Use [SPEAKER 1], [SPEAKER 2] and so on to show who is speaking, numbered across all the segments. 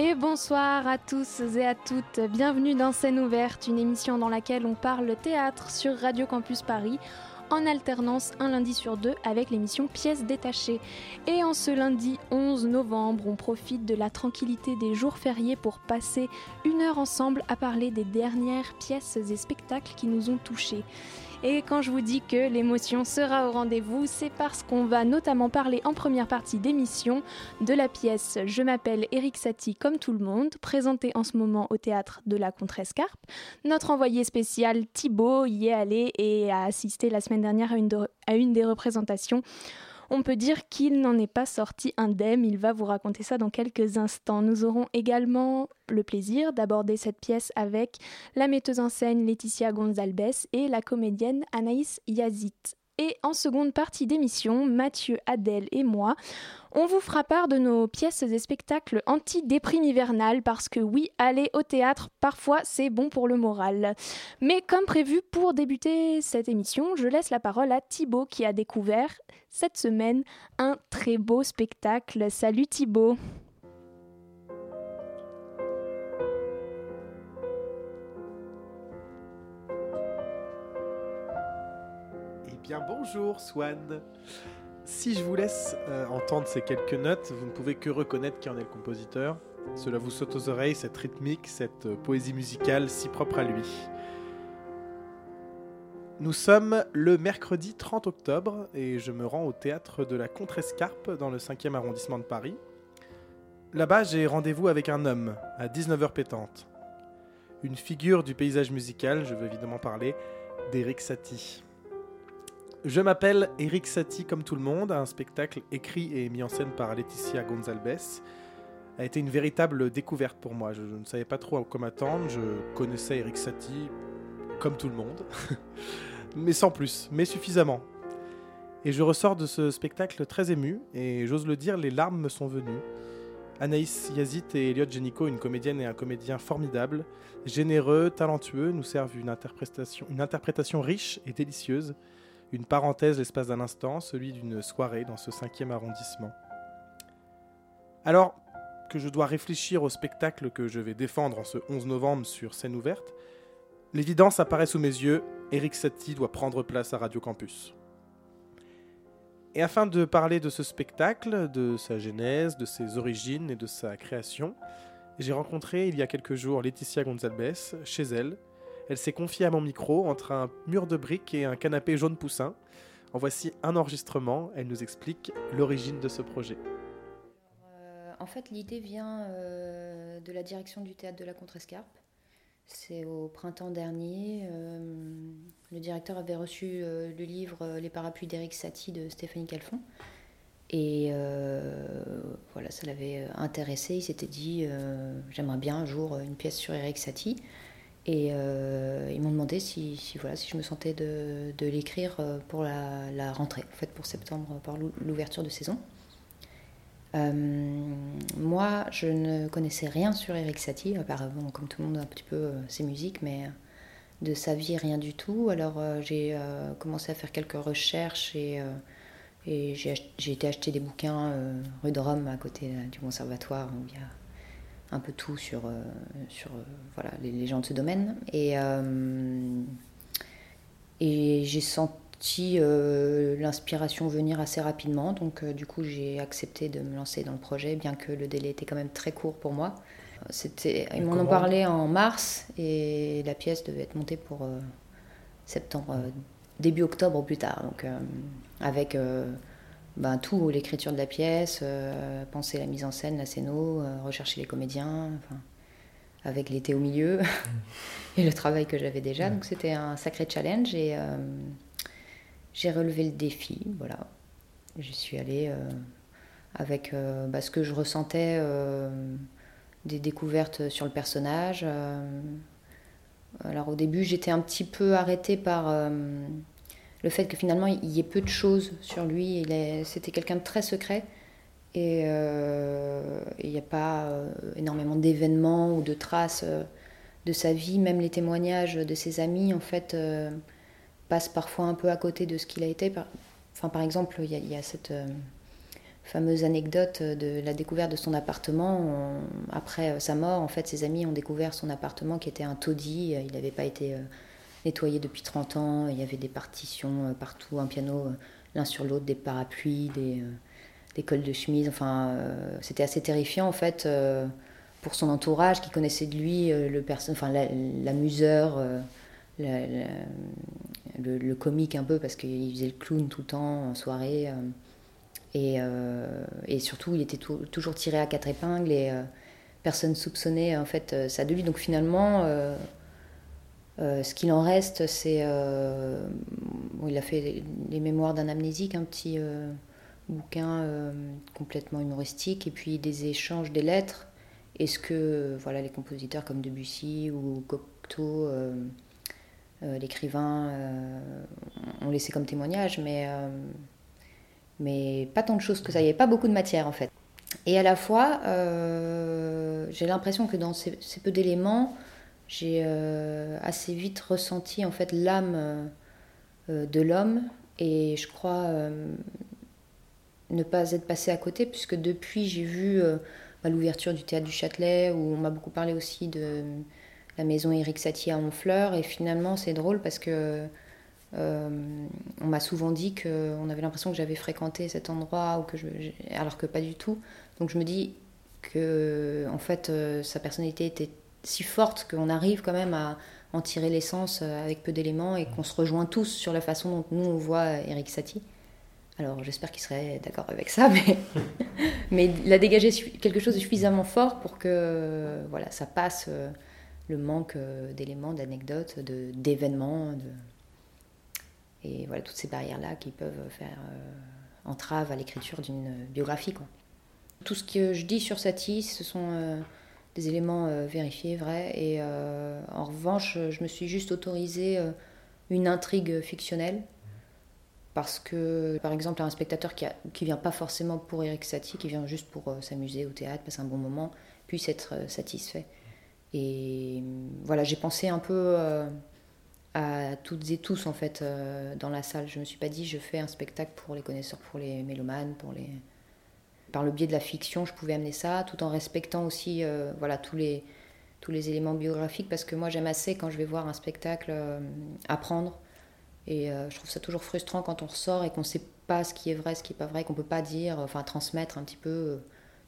[SPEAKER 1] Et bonsoir à tous et à toutes. Bienvenue dans Scène ouverte, une émission dans laquelle on parle théâtre sur Radio Campus Paris en alternance un lundi sur deux avec l'émission Pièces détachées. Et en ce lundi 11 novembre, on profite de la tranquillité des jours fériés pour passer une heure ensemble à parler des dernières pièces et spectacles qui nous ont touchés. Et quand je vous dis que l'émotion sera au rendez-vous, c'est parce qu'on va notamment parler en première partie d'émission de la pièce Je m'appelle Eric Satie comme tout le monde, présentée en ce moment au théâtre de la Contrescarpe. Notre envoyé spécial Thibaut y est allé et a assisté la semaine dernière à une, à une des représentations on peut dire qu'il n'en est pas sorti indemne, il va vous raconter ça dans quelques instants. Nous aurons également le plaisir d'aborder cette pièce avec la metteuse en scène Laetitia Gonzalbes et la comédienne Anaïs Yazit. Et en seconde partie d'émission, Mathieu, Adèle et moi, on vous fera part de nos pièces et spectacles anti-déprime hivernale parce que oui, aller au théâtre, parfois c'est bon pour le moral. Mais comme prévu pour débuter cette émission, je laisse la parole à Thibaut qui a découvert cette semaine un très beau spectacle. Salut Thibaut
[SPEAKER 2] bien bonjour Swan. Si je vous laisse euh, entendre ces quelques notes, vous ne pouvez que reconnaître qui en est le compositeur. Cela vous saute aux oreilles, cette rythmique, cette euh, poésie musicale si propre à lui. Nous sommes le mercredi 30 octobre et je me rends au théâtre de la Contrescarpe dans le 5e arrondissement de Paris. Là-bas, j'ai rendez-vous avec un homme à 19h pétante. Une figure du paysage musical, je veux évidemment parler d'Eric Satie. Je m'appelle Eric Satie comme tout le monde, un spectacle écrit et mis en scène par Laetitia Gonzalbes a été une véritable découverte pour moi. Je, ne savais pas trop à quoi m'attendre, je connaissais Eric Satie comme tout le monde, mais sans plus, mais suffisamment. Et je ressors de ce spectacle très ému, et j'ose le dire, les larmes me sont venues. Anaïs Yazit et Elliot Genico, une comédienne et un comédien formidables, généreux, talentueux, nous servent une interprétation riche et délicieuse une parenthèse l'espace d'un instant, celui d'une soirée dans ce cinquième arrondissement. Alors que je dois réfléchir au spectacle que je vais défendre en ce 11 novembre sur scène ouverte, l'évidence apparaît sous mes yeux, Eric Satie doit prendre place à Radio Campus. Et afin de parler de ce spectacle, de sa genèse, de ses origines et de sa création, j'ai rencontré il y a quelques jours Laetitia Gonzalbes chez elle, elle s'est confiée à mon micro entre un mur de briques et un canapé jaune poussin. En voici un enregistrement. Elle nous explique l'origine de ce projet.
[SPEAKER 3] Euh, en fait, l'idée vient euh, de la direction du théâtre de la Contrescarpe. C'est au printemps dernier. Euh, le directeur avait reçu le livre Les parapluies d'Éric Satie de Stéphanie Calfon. Et voilà, ça l'avait intéressé. Il s'était dit J'aimerais bien un jour une pièce sur Éric Satie. Et euh, ils m'ont demandé si, voilà, si je me sentais de, l'écrire euh, pour la, rentrée, en fait pour septembre, pour l'ouverture de saison. Euh, moi, je ne connaissais rien sur Eric Satie, apparemment, comme tout le monde, un petit peu ses musiques, mais de sa vie, rien du tout. Alors, j'ai commencé à faire quelques recherches et, et j'ai été acheter des bouquins rue de Rome, à côté du conservatoire, où il y a un peu tout sur, euh, sur euh, voilà, les, gens de ce domaine. Et, euh, et j'ai senti l'inspiration venir assez rapidement. Donc, du coup, j'ai accepté de me lancer dans le projet, bien que le délai était quand même très court pour moi. C'était, ils m'en ont parlé en mars et la pièce devait être montée pour septembre, début octobre ou plus tard. Donc, avec ben, tout, l'écriture de la pièce, euh, penser la mise en scène, la scéno, euh, rechercher les comédiens, avec l'été au milieu et le travail que j'avais déjà. Donc c'était un sacré challenge et euh, j'ai relevé le défi. Voilà. Je suis allée avec bah, ce que je ressentais des découvertes sur le personnage. alors au début, j'étais un petit peu arrêtée par le fait que finalement il y ait peu de choses sur lui. C'était quelqu'un de très secret. Et il n'y a pas énormément d'événements ou de traces de sa vie, même les témoignages de ses amis, en fait, euh, passent parfois un peu à côté de ce qu'il a été. Par, enfin, par exemple, il y, a cette euh, fameuse anecdote de la découverte de son appartement. après euh, sa mort, en fait, ses amis ont découvert son appartement qui était un taudis. Il n'avait pas été nettoyé depuis 30 ans. Il y avait des partitions partout, un piano l'un sur l'autre, des parapluies, des, des cols de chemise. Enfin, c'était assez terrifiant, en fait pour son entourage qui connaissait de lui euh, le enfin, l'amuseur, euh, le, comique un peu parce qu'il faisait le clown tout le temps en soirée. Euh, et, surtout, il était toujours tiré à quatre épingles et personne soupçonnait en fait ça de lui. Donc finalement, ce qu'il en reste, c'est. il a fait les mémoires d'un amnésique, un petit bouquin complètement humoristique, et puis des échanges, des lettres est-ce que voilà, les compositeurs comme Debussy ou Cocteau, euh, euh, l'écrivain, euh, ont laissé comme témoignage, mais, mais pas tant de choses que ça. Il n'y avait pas beaucoup de matière en fait. Et à la fois, j'ai l'impression que dans ces, peu d'éléments, j'ai assez vite ressenti en fait l'âme de l'homme et je crois ne pas être passé à côté puisque depuis j'ai vu à l'ouverture du théâtre du Châtelet, où on m'a beaucoup parlé aussi de la maison Éric Satie à Honfleur. Et finalement, c'est drôle parce que euh, on m'a souvent dit qu'on avait l'impression que j'avais fréquenté cet endroit, ou que alors que pas du tout. Donc je me dis que en fait, euh, sa personnalité était si forte qu'on arrive quand même à en tirer l'essence euh, avec peu d'éléments et qu'on se rejoint tous sur la façon dont nous on voit Éric Satie. Alors j'espère qu'il serait d'accord avec ça, mais, mais il a dégagé quelque chose de suffisamment fort pour que voilà, ça passe euh, le manque euh, d'éléments, d'anecdotes, d'événements, et voilà toutes ces barrières-là qui peuvent faire euh, entrave à l'écriture d'une biographie. Quoi. Tout ce que je dis sur Satie, ce sont des éléments vérifiés, vrais, et en revanche, je me suis juste autorisé une intrigue fictionnelle parce que, par exemple, un spectateur qui ne vient pas forcément pour Eric Satie, qui vient juste pour euh, s'amuser au théâtre, passer un bon moment, puisse être euh, satisfait. Et voilà, j'ai pensé un peu euh, à toutes et tous, en fait, dans la salle. Je me suis pas dit, je fais un spectacle pour les connaisseurs, pour les mélomanes, pour les... Par le biais de la fiction, je pouvais amener ça, tout en respectant aussi voilà, tous, les, tous les éléments biographiques, parce que moi, j'aime assez, quand je vais voir un spectacle, apprendre et euh, je trouve ça toujours frustrant quand on ressort et qu'on ne sait pas ce qui est vrai, ce qui n'est pas vrai, qu'on ne peut pas dire, enfin transmettre un petit peu euh,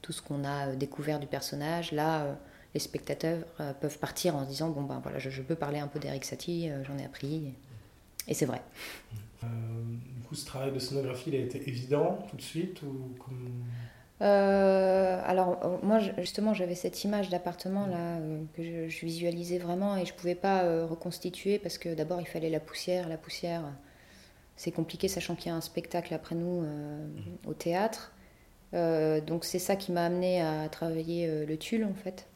[SPEAKER 3] tout ce qu'on a euh, découvert du personnage. Là, les spectateurs peuvent partir en se disant bon ben voilà, je, peux parler un peu d'Eric Satie, j'en ai appris. Et, c'est vrai.
[SPEAKER 2] Du coup, ce travail de scénographie, il a été évident tout de suite ou
[SPEAKER 3] euh, alors euh, moi justement j'avais cette image d'appartement là euh, que je, visualisais vraiment et je pouvais pas reconstituer parce que d'abord il fallait la poussière, la poussière c'est compliqué sachant qu'il y a un spectacle après nous au théâtre. donc c'est ça qui m'a amené à travailler le tulle en fait.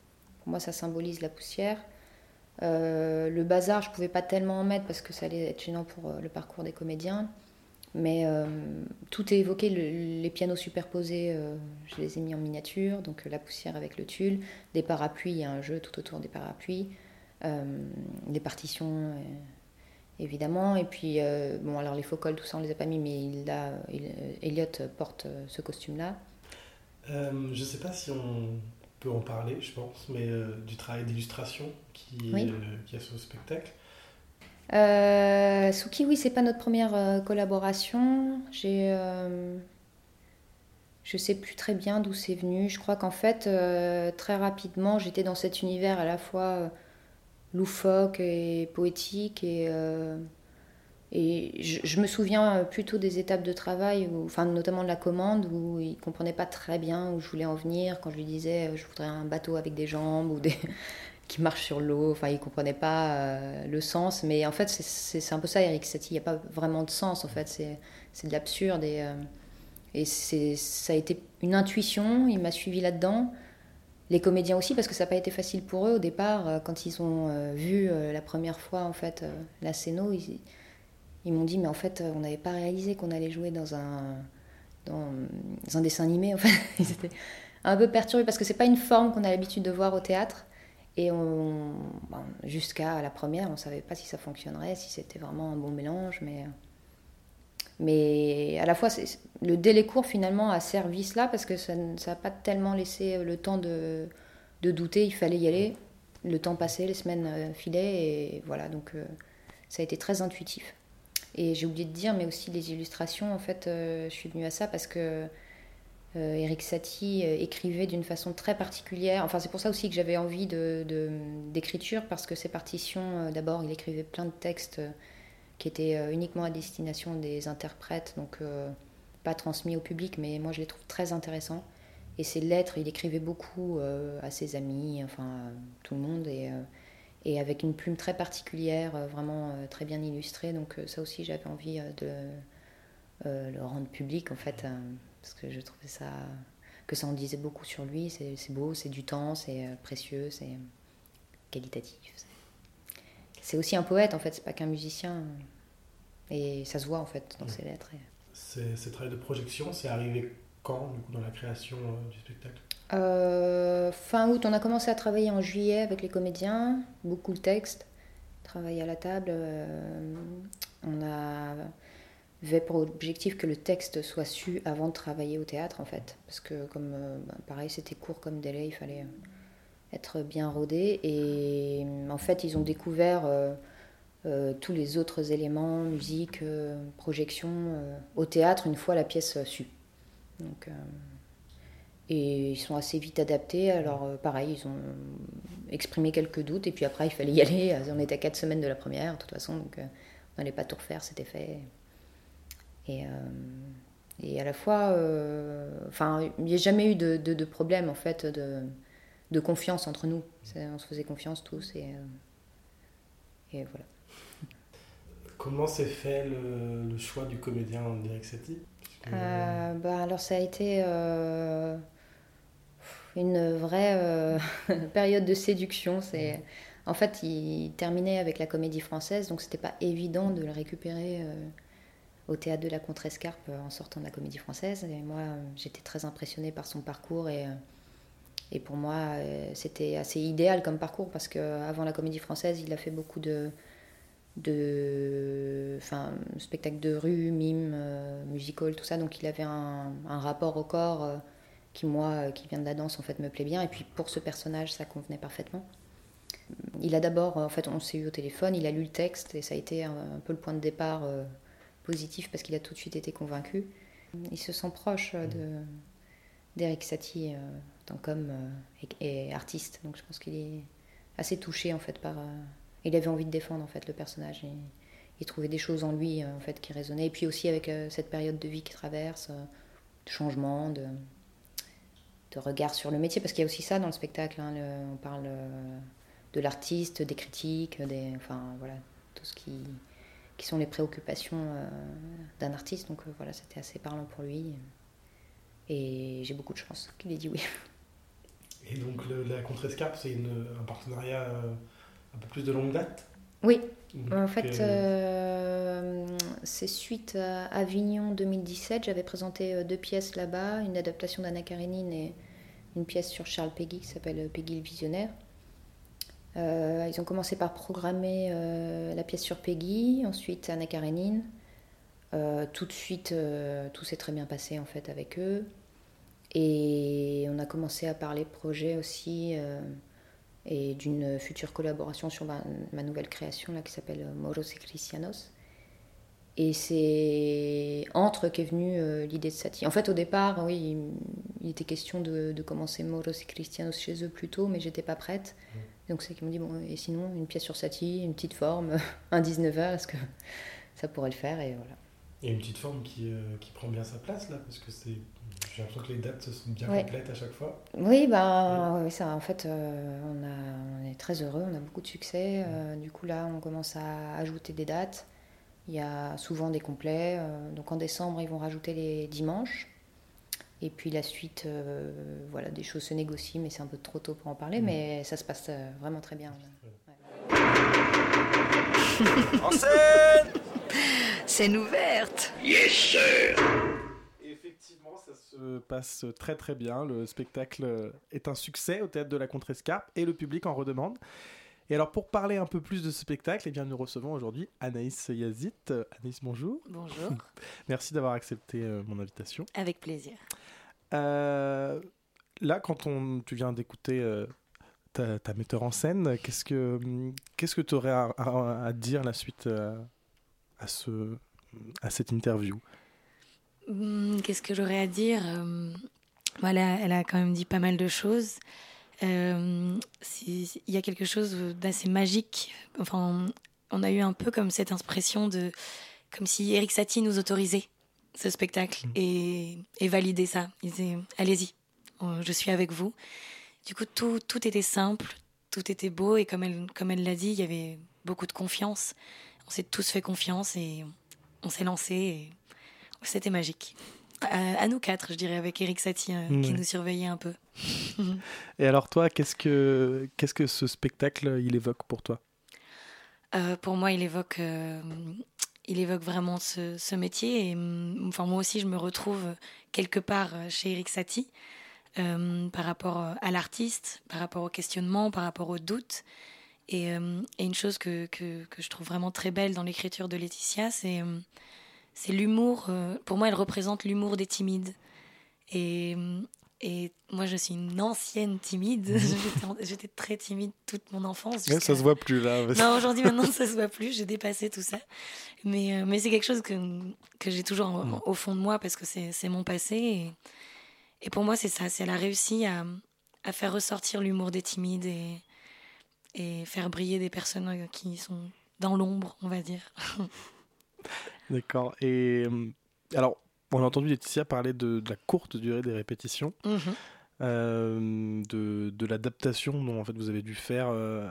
[SPEAKER 3] Pour moi ça symbolise la poussière. Le bazar je pouvais pas tellement en mettre parce que ça allait être gênant pour le parcours des comédiens. Mais euh, tout est évoqué, les pianos superposés, euh, je les ai mis en miniature, donc euh, la poussière avec le tulle, des parapluies, il y a un jeu tout autour des parapluies, des partitions évidemment, et puis bon alors les faux cols, tout ça on les a pas mis, mais il a, Elliot porte ce costume-là.
[SPEAKER 2] je ne sais pas si on peut en parler, je pense, mais du travail d'illustration qui, qui a sur le spectacle.
[SPEAKER 3] Euh, Suki, oui, c'est pas notre première euh, collaboration. J'ai, euh, je sais plus très bien d'où c'est venu. Je crois qu'en fait, euh, très rapidement, j'étais dans cet univers à la fois loufoque et poétique et et je, me souviens plutôt des étapes de travail, enfin notamment de la commande, où il comprenait pas très bien où je voulais en venir. Quand je lui disais je voudrais un bateau avec des jambes ou qui marche sur l'eau. Enfin, il comprenait pas euh, le sens. Mais en fait, c'est un peu ça, Eric Satie. Il n'y a pas vraiment de sens, en fait. C'est de l'absurde. Et, euh, ça a été une intuition. Il m'a suivi là-dedans. les comédiens aussi, parce que ça n'a pas été facile pour eux au départ. Quand ils ont vu la première fois en fait la scéno, ils m'ont dit mais en fait on n'avait pas réalisé qu'on allait jouer dans un dans, un dessin animé. Ils étaient un peu perturbés parce que c'est pas une forme qu'on a l'habitude de voir au théâtre. Et on, jusqu'à la première, on savait pas si ça fonctionnerait, si c'était vraiment un bon mélange, mais mais à la fois le délai court finalement a servi cela parce que ça n'a pas tellement laissé le temps de, de, douter. Il fallait y aller. Le temps passait, les semaines euh, filaient et voilà donc euh, ça a été très intuitif. Et j'ai oublié de dire, mais aussi les illustrations, en fait, euh, je suis venue à ça parce que euh, Eric Satie euh, écrivait d'une façon très particulière. Enfin, c'est pour ça aussi que j'avais envie d'écriture, parce que ses partitions, d'abord, il écrivait plein de textes qui étaient uniquement à destination des interprètes, donc pas transmis au public, mais moi je les trouve très intéressants. Et ses lettres, il écrivait beaucoup à ses amis, enfin tout le monde. Et avec une plume très particulière, euh, vraiment euh, très bien illustrée. Donc euh, ça aussi, j'avais envie de le rendre public, en fait, parce que je trouvais ça que ça en disait beaucoup sur lui. C'est beau, c'est du temps, c'est précieux, c'est qualitatif. C'est aussi un poète, en fait, c'est pas qu'un musicien. Et ça se voit, en fait, dans ses lettres.
[SPEAKER 2] Ces travail de projection, c'est arrivé quand, du coup, dans la création du spectacle?
[SPEAKER 3] Euh, fin août, on a commencé à travailler en juillet avec les comédiens, beaucoup de textes, travailler à la table. Euh, on avait pour objectif que le texte soit su avant de travailler au théâtre, en fait. Parce que, comme euh, bah, pareil, c'était court comme délai, il fallait être bien rodé. Et en fait, ils ont découvert tous les autres éléments, musique, projection, au théâtre, une fois la pièce sue. Donc. Et ils sont assez vite adaptés. Alors, euh, pareil, ils ont exprimé quelques doutes. Et puis après, il fallait y aller. On était à quatre semaines de la première, de toute façon. Donc, euh, on n'allait pas tout refaire, c'était fait. Et, euh, et, à la fois, enfin, il n'y a jamais eu de, de, problème, en fait, de, de confiance entre nous. On se faisait confiance tous. Et, et voilà.
[SPEAKER 2] Comment s'est fait le, choix du comédien Derek Satie
[SPEAKER 3] bah, Alors, ça a été une vraie euh, période de séduction. C'est en fait, il terminait avec la Comédie Française, donc c'était pas évident de le récupérer euh, au théâtre de la Contrescarpe en sortant de la Comédie Française. Et moi, j'étais très impressionnée par son parcours et et pour moi, c'était assez idéal comme parcours parce qu'avant la Comédie Française, il a fait beaucoup de de enfin, spectacles de rue, mime, euh, musical, tout ça. Donc il avait un rapport au corps qui moi, euh, qui viens de la danse, en fait, me plaît bien. Et puis pour ce personnage, ça convenait parfaitement. Il a d'abord, en fait, on s'est eu au téléphone, il a lu le texte et ça a été un, peu le point de départ euh, positif parce qu'il a tout de suite été convaincu. Il se sent proche euh, de d'Eric Satie tant qu'homme et, artiste. Donc je pense qu'il est assez touché en fait par. il avait envie de défendre en fait le personnage. Et, il trouvait des choses en lui en fait qui résonnaient. Et puis aussi avec cette période de vie qu'il traverse, de changement, de de regard sur le métier, parce qu'il y a aussi ça dans le spectacle. Hein, on parle euh, de l'artiste, des critiques, des, enfin voilà, tout ce qui, qui sont les préoccupations euh, d'un artiste. Donc euh, voilà, c'était assez parlant pour lui. Et j'ai beaucoup de chance qu'il ait dit oui.
[SPEAKER 2] Et donc la Contrescarpe, c'est un partenariat un peu plus de longue date?
[SPEAKER 3] Oui. en fait, c'est suite à Avignon 2017. J'avais présenté deux pièces là-bas, une adaptation d'Anna Karenine et une pièce sur Charles Peggy qui s'appelle Peggy le Visionnaire. Euh, ils ont commencé par programmer euh, la pièce sur Peggy, ensuite Anna Karenine. Euh, tout de suite, tout s'est très bien passé en fait avec eux. Et on a commencé à parler projet aussi et d'une future collaboration sur ma, ma, nouvelle création là, qui s'appelle Moros et Cristianos. Et c'est entre qu'est venue euh, l'idée de Satie. En fait, au départ, oui, il, était question de, de, commencer Moros et Cristianos chez eux plus tôt, mais j'étais pas prête. Mm. Donc c'est qu'ils m'ont dit, bon, et sinon, une pièce sur Satie, une petite forme, un 19h, est-ce que ça pourrait le faire Et voilà.
[SPEAKER 2] Et une petite forme qui, euh, qui prend bien sa place, là, parce que c'est... J'ai l'impression que les dates sont bien complètes à chaque fois.
[SPEAKER 3] Oui, bah, oui, ça, en fait, euh, on, a, on, est très heureux, on a beaucoup de succès. du coup, là, on commence à ajouter des dates. Il y a souvent des complets. Euh, donc en décembre, ils vont rajouter les dimanches. Et puis la suite, voilà, des choses se négocient, mais c'est un peu trop tôt pour en parler, mm. mais ça se passe vraiment très bien.
[SPEAKER 4] en scène
[SPEAKER 5] Scène ouverte
[SPEAKER 6] Yes, sir
[SPEAKER 2] Effectivement, ça se passe très très bien. Le spectacle est un succès au théâtre de la Contrescarpe et le public en redemande. Et alors, pour parler un peu plus de ce spectacle, eh bien, nous recevons aujourd'hui Anaïs Yazit. Anaïs, bonjour.
[SPEAKER 5] Bonjour.
[SPEAKER 2] Merci d'avoir accepté euh, mon invitation.
[SPEAKER 5] Avec plaisir.
[SPEAKER 2] Euh, là, quand on, tu viens d'écouter euh, ta, metteur en scène, qu'est-ce que qu'est-ce que tu aurais à, dire la suite à, ce, à cette interview?
[SPEAKER 5] Hum, Qu'est-ce que j'aurais à dire? Voilà, Elle a quand même dit pas mal de choses. Euh, il y a quelque chose d'assez magique. Enfin, on a eu un peu comme cette impression de. comme si Eric Satie nous autorisait ce spectacle mm. et, et validait ça. Il disait Allez-y, euh, je suis avec vous. Du coup, tout, tout était simple, tout était beau et comme elle comme elle l'a dit, il y avait beaucoup de confiance. On s'est tous fait confiance et on s'est lancé et c'était magique à, nous quatre, je dirais, avec Eric Satie euh, qui nous surveillait un peu.
[SPEAKER 2] Et alors toi, qu'est-ce que qu'est-ce que ce spectacle il évoque pour toi?
[SPEAKER 5] Euh, Pour moi, il évoque euh, il évoque vraiment ce, métier et mm, enfin moi aussi je me retrouve quelque part chez Eric Satie par rapport à l'artiste, par rapport au questionnement, par rapport aux doutes. Et, et une chose que, que, que, je trouve vraiment très belle dans l'écriture de Laetitia, c'est c'est l'humour. Euh, pour moi, elle représente l'humour des timides. Et, et moi, je suis une ancienne timide. Mhm. J'étais très timide toute mon enfance.
[SPEAKER 2] Ça ça se voit plus là.
[SPEAKER 5] Non, aujourd'hui, maintenant, ça se voit plus. J'ai dépassé tout ça. Mais, euh, mais c'est quelque chose que, que j'ai toujours mhm. au fond de moi parce que c'est mon passé. Et, et pour moi, c'est ça. Elle a réussi à, à faire ressortir l'humour des timides et, et faire briller des personnes qui sont dans l'ombre, on va dire.
[SPEAKER 2] D'accord. Et euh, alors, on a entendu Laetitia parler de, la courte durée des répétitions, mhm. euh, de, de l'adaptation dont en fait vous avez dû faire euh,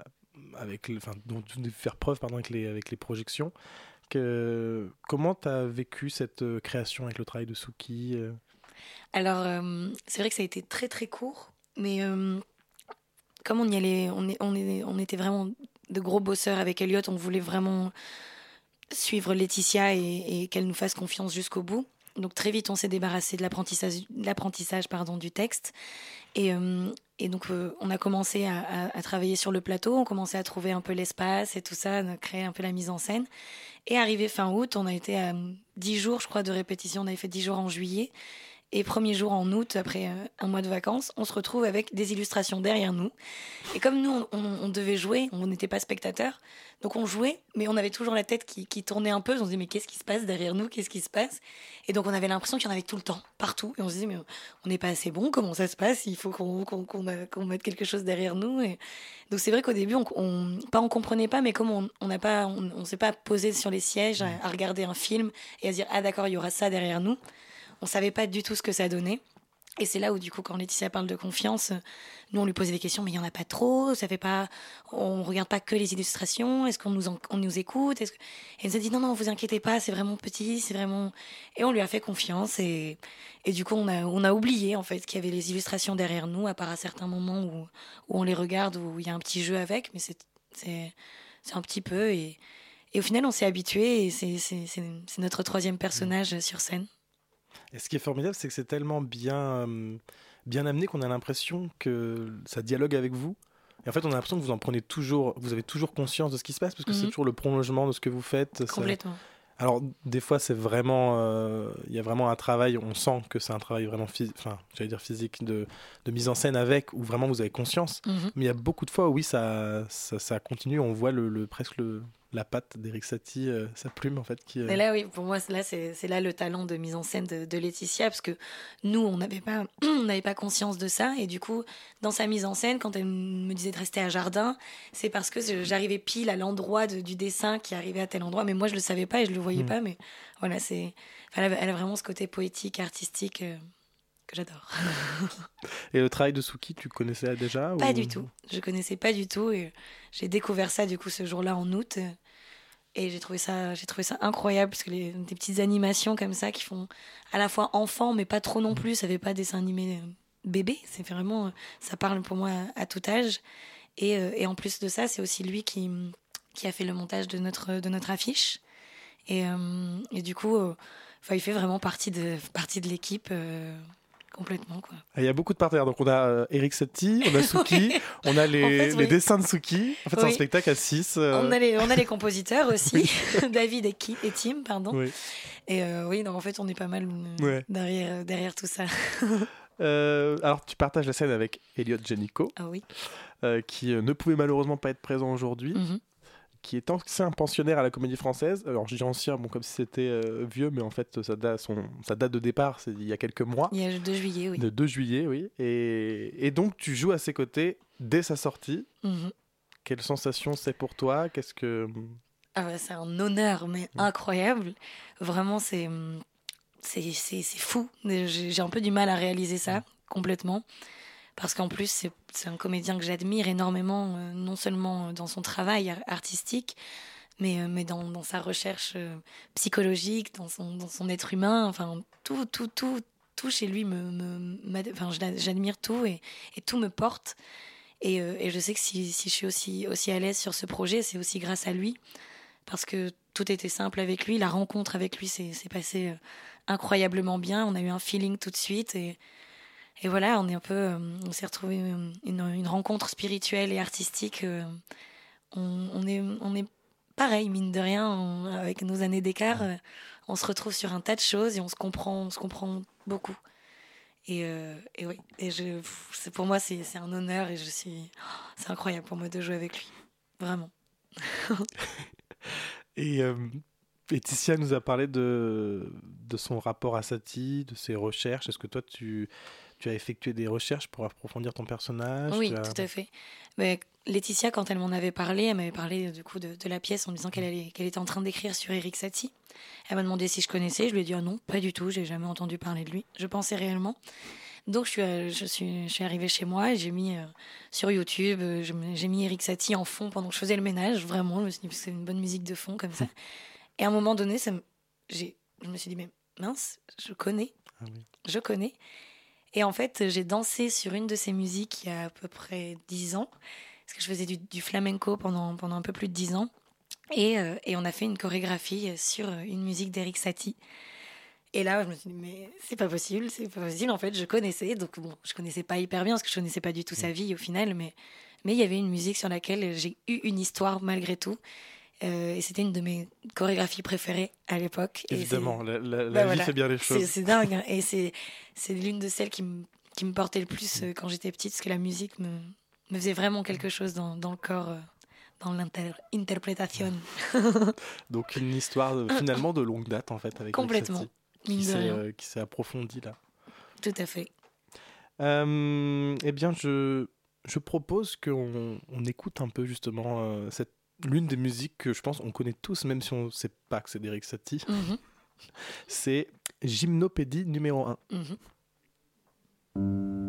[SPEAKER 2] avec, enfin, dont vous faire preuve pardon avec les avec les projections. Que, comment tu as vécu cette création avec le travail de Suki
[SPEAKER 5] Alors, c'est vrai que ça a été très très court, mais comme on y allait, on, est, on, est, on était vraiment de gros bosseurs avec Elliot, on voulait vraiment suivre Laetitia et, qu'elle nous fasse confiance jusqu'au bout. Donc très vite, on s'est débarrassé de l'apprentissage, du texte. Et, euh, donc, euh, on a commencé à, travailler sur le plateau, on commençait à trouver un peu l'espace et tout ça, à créer un peu la mise en scène. Et arrivé fin août, on a été à 10 jours, je crois, de répétition. On avait fait 10 jours en juillet. Et premier jour en août, après euh, un mois de vacances, on se retrouve avec des illustrations derrière nous. Et comme nous, on, devait jouer, on n'était pas spectateurs, donc on jouait, mais on avait toujours la tête qui, tournait un peu. On se disait, mais qu'est-ce qui se passe derrière nous? Qu'est-ce qui se passe? Et donc on avait l'impression qu'il y en avait tout le temps, partout. Et on se disait, mais on n'est pas assez bon, comment ça se passe? Il faut qu'on mette quelque chose derrière nous. Et donc c'est vrai qu'au début, on, on, pas on comprenait pas, mais comme on n'a pas, on, s'est pas posé sur les sièges à regarder un film et à se dire, ah d'accord, il y aura ça derrière nous on savait pas du tout ce que ça donnait. Et c'est là où, du coup, quand Laetitia parle de confiance, nous, on lui posait des questions, mais il y en a pas trop, ça fait pas, on regarde pas que les illustrations, est-ce qu'on nous, on nous écoute est-ce. Et elle nous a dit, non, non, vous inquiétez pas, c'est vraiment petit, c'est vraiment. Et on lui a fait confiance, et, et du coup, on a, on a oublié, en fait, qu'il y avait les illustrations derrière nous, à part à certains moments où, où on les regarde, où il y a un petit jeu avec, mais c'est, c'est, c'est un petit peu, et, et au final, on s'est habitué, et c'est, c'est, c'est notre troisième personnage sur scène.
[SPEAKER 2] Et ce qui est formidable, c'est que c'est tellement bien, euh, bien amené qu'on a l'impression que ça dialogue avec vous. Et en fait, on a l'impression que vous en prenez toujours, vous avez toujours conscience de ce qui se passe parce que c'est mhm. toujours le prolongement de ce que vous faites.
[SPEAKER 5] Complètement.
[SPEAKER 2] Alors, des fois, c'est vraiment. Euh, il y a vraiment un travail, on sent que c'est un travail vraiment physique, enfin, j'allais dire physique, de, de, mise en scène avec, où vraiment vous avez conscience. Mhm. Mais il y a beaucoup de fois où, oui, ça, ça, ça continue, on voit le, le presque le, la patte d'Eric Satie, euh, sa plume en fait. Qui,
[SPEAKER 5] euh, là, oui, pour moi, là, c'est là le talent de mise en scène de, Laetitia, parce que nous, on n'avait pas, pas conscience de ça, et du coup, dans sa mise en scène, quand elle me disait de rester à jardin, c'est parce que j'arrivais pile à l'endroit du dessin qui arrivait à tel endroit, mais moi, je le savais pas et je le voyais mm. pas, mais voilà, c'est, elle, a vraiment ce côté poétique, artistique. Euh, que j'adore.
[SPEAKER 2] et le travail de Suki, tu connaissais déjà
[SPEAKER 5] Pas du tout. Je connaissais pas du tout. Et j'ai découvert ça du coup ce jour-là en août. Et j'ai trouvé ça, j'ai trouvé ça incroyable parce que les, des petites animations comme ça qui font à la fois enfant mais pas trop non plus. Ça fait pas dessin animé euh, bébé. C'est vraiment, euh, ça parle pour moi à, à tout âge. Et, euh, et en plus de ça, c'est aussi lui qui, qui a fait le montage de notre, de notre affiche. Et, et du coup, il fait vraiment partie de, partie de l'équipe complètement. Quoi.
[SPEAKER 2] Ah, Il y a beaucoup de partenaires. Donc on a euh, Eric Setti, on a Suki, on a les,
[SPEAKER 5] En fait,
[SPEAKER 2] les
[SPEAKER 5] oui.
[SPEAKER 2] dessins de Suki. En fait, c'est un spectacle à 6. euh,
[SPEAKER 5] On, a les, on a les compositeurs aussi, David et, et Tim, pardon. Et euh, oui, donc en fait, on est pas mal
[SPEAKER 2] Ouais.
[SPEAKER 5] derrière, derrière tout ça.
[SPEAKER 2] Euh, alors, tu partages la scène avec Elliot Genico,
[SPEAKER 5] Ah oui.
[SPEAKER 2] euh, qui ne pouvait malheureusement pas être présent aujourd'hui,
[SPEAKER 5] Mhm.
[SPEAKER 2] Qui est ancien pensionnaire à la Comédie Française. Alors, je dis ancien, bon, comme si c'était euh, vieux, mais en fait, sa date, son, sa date de départ, c'est il y a quelques mois.
[SPEAKER 5] Il y a le 2 juillet, oui.
[SPEAKER 2] Le 2 juillet, oui. Et, et donc, tu joues à ses côtés dès sa sortie.
[SPEAKER 5] Mhm.
[SPEAKER 2] Quelle sensation c'est pour toi? Qu'est-ce que.
[SPEAKER 5] Ah bah, c'est un honneur, mais incroyable. Vraiment, c'est c'est fou. J'ai j'ai un peu du mal à réaliser ça complètement. Parce qu'en plus, c'est un comédien que j'admire énormément, euh, non seulement dans son travail ar- artistique, mais, euh, mais dans, dans sa recherche euh, psychologique, dans son, dans son être humain. Enfin, tout, tout, tout, tout chez lui, me, enfin, j'admire tout et, et tout me porte. Et, euh, et je sais que si, si je suis aussi, aussi à l'aise sur ce projet, c'est aussi grâce à lui parce que tout était simple avec lui. La rencontre avec lui s'est passée euh, incroyablement bien. On a eu un feeling tout de suite et, et voilà, on est un peu, euh, on s'est retrouvé euh, une, une rencontre spirituelle et artistique. euh, on, on est, on est pareil mine de rien on- avec nos années d'écart. on se retrouve sur un tas de choses et on se comprend, on se comprend beaucoup. Et, euh, et oui, et je, c'est- pour moi c'est c'est un honneur et je suis, c'est incroyable pour moi de jouer avec lui, vraiment.
[SPEAKER 2] Et euh, Laetitia nous a parlé de, de son rapport à Satie, de ses recherches. Est-ce que toi, tu, tu as effectué des recherches pour approfondir ton personnage
[SPEAKER 5] Oui,
[SPEAKER 2] as-
[SPEAKER 5] tout à fait. Mais Laetitia, quand elle m'en avait parlé, elle m'avait parlé du coup de, de la pièce en me disant qu'elle allait- qu'elle était en train d'écrire sur Eric Satie. Elle m'a demandé si je connaissais. Je lui ai dit ah non, pas du tout. J'ai jamais entendu parler de lui. Je pensais réellement. Donc je suis, euh, je suis, je suis arrivée chez moi et j'ai mis euh, sur YouTube, euh, j'ai mis Eric Satie en fond pendant que je faisais le ménage. Vraiment, je me suis dit c'est une bonne musique de fond comme ça. Et à un moment donné, ça me, je me suis dit mais mince, je connais,
[SPEAKER 2] Ah oui.
[SPEAKER 5] je connais. Et en fait, j'ai dansé sur une de ces musiques il y a à peu près 10 ans, parce que je faisais du, du flamenco pendant, pendant un peu plus de 10 ans. Et, euh, et on a fait une chorégraphie sur une musique d'Eric Satie. Et là, je me suis dit, mais c'est pas possible, c'est pas possible. En fait, je connaissais, donc bon, je connaissais pas hyper bien, parce que je connaissais pas du tout sa vie au final, mais mais il y avait une musique sur laquelle j'ai eu une histoire malgré tout. Euh, et c'était une de mes chorégraphies préférées à l'époque.
[SPEAKER 2] Évidemment, la, la- la
[SPEAKER 5] bah
[SPEAKER 2] vie
[SPEAKER 5] voilà.
[SPEAKER 2] fait bien les choses.
[SPEAKER 5] c'est dingue. hein. Et c'est l'une de celles qui me, qui me portait le plus euh, quand j'étais petite, parce que la musique me, me faisait vraiment quelque chose dans, dans le corps, euh, dans l'interprétation.
[SPEAKER 2] Donc une histoire finalement de longue date en fait avec
[SPEAKER 5] Complètement,
[SPEAKER 2] qui s'est euh, qui s'est approfondie là.
[SPEAKER 5] Tout à fait.
[SPEAKER 2] Euh, eh bien, je, je propose qu'on on écoute un peu justement euh, cette l'une des musiques que je pense on connaît tous, même si on ne sait pas que c'est d'Eric Satie.
[SPEAKER 5] Mhm,
[SPEAKER 2] C'est Gymnopédie numéro 1.
[SPEAKER 5] mhm.
[SPEAKER 7] Gymnopédie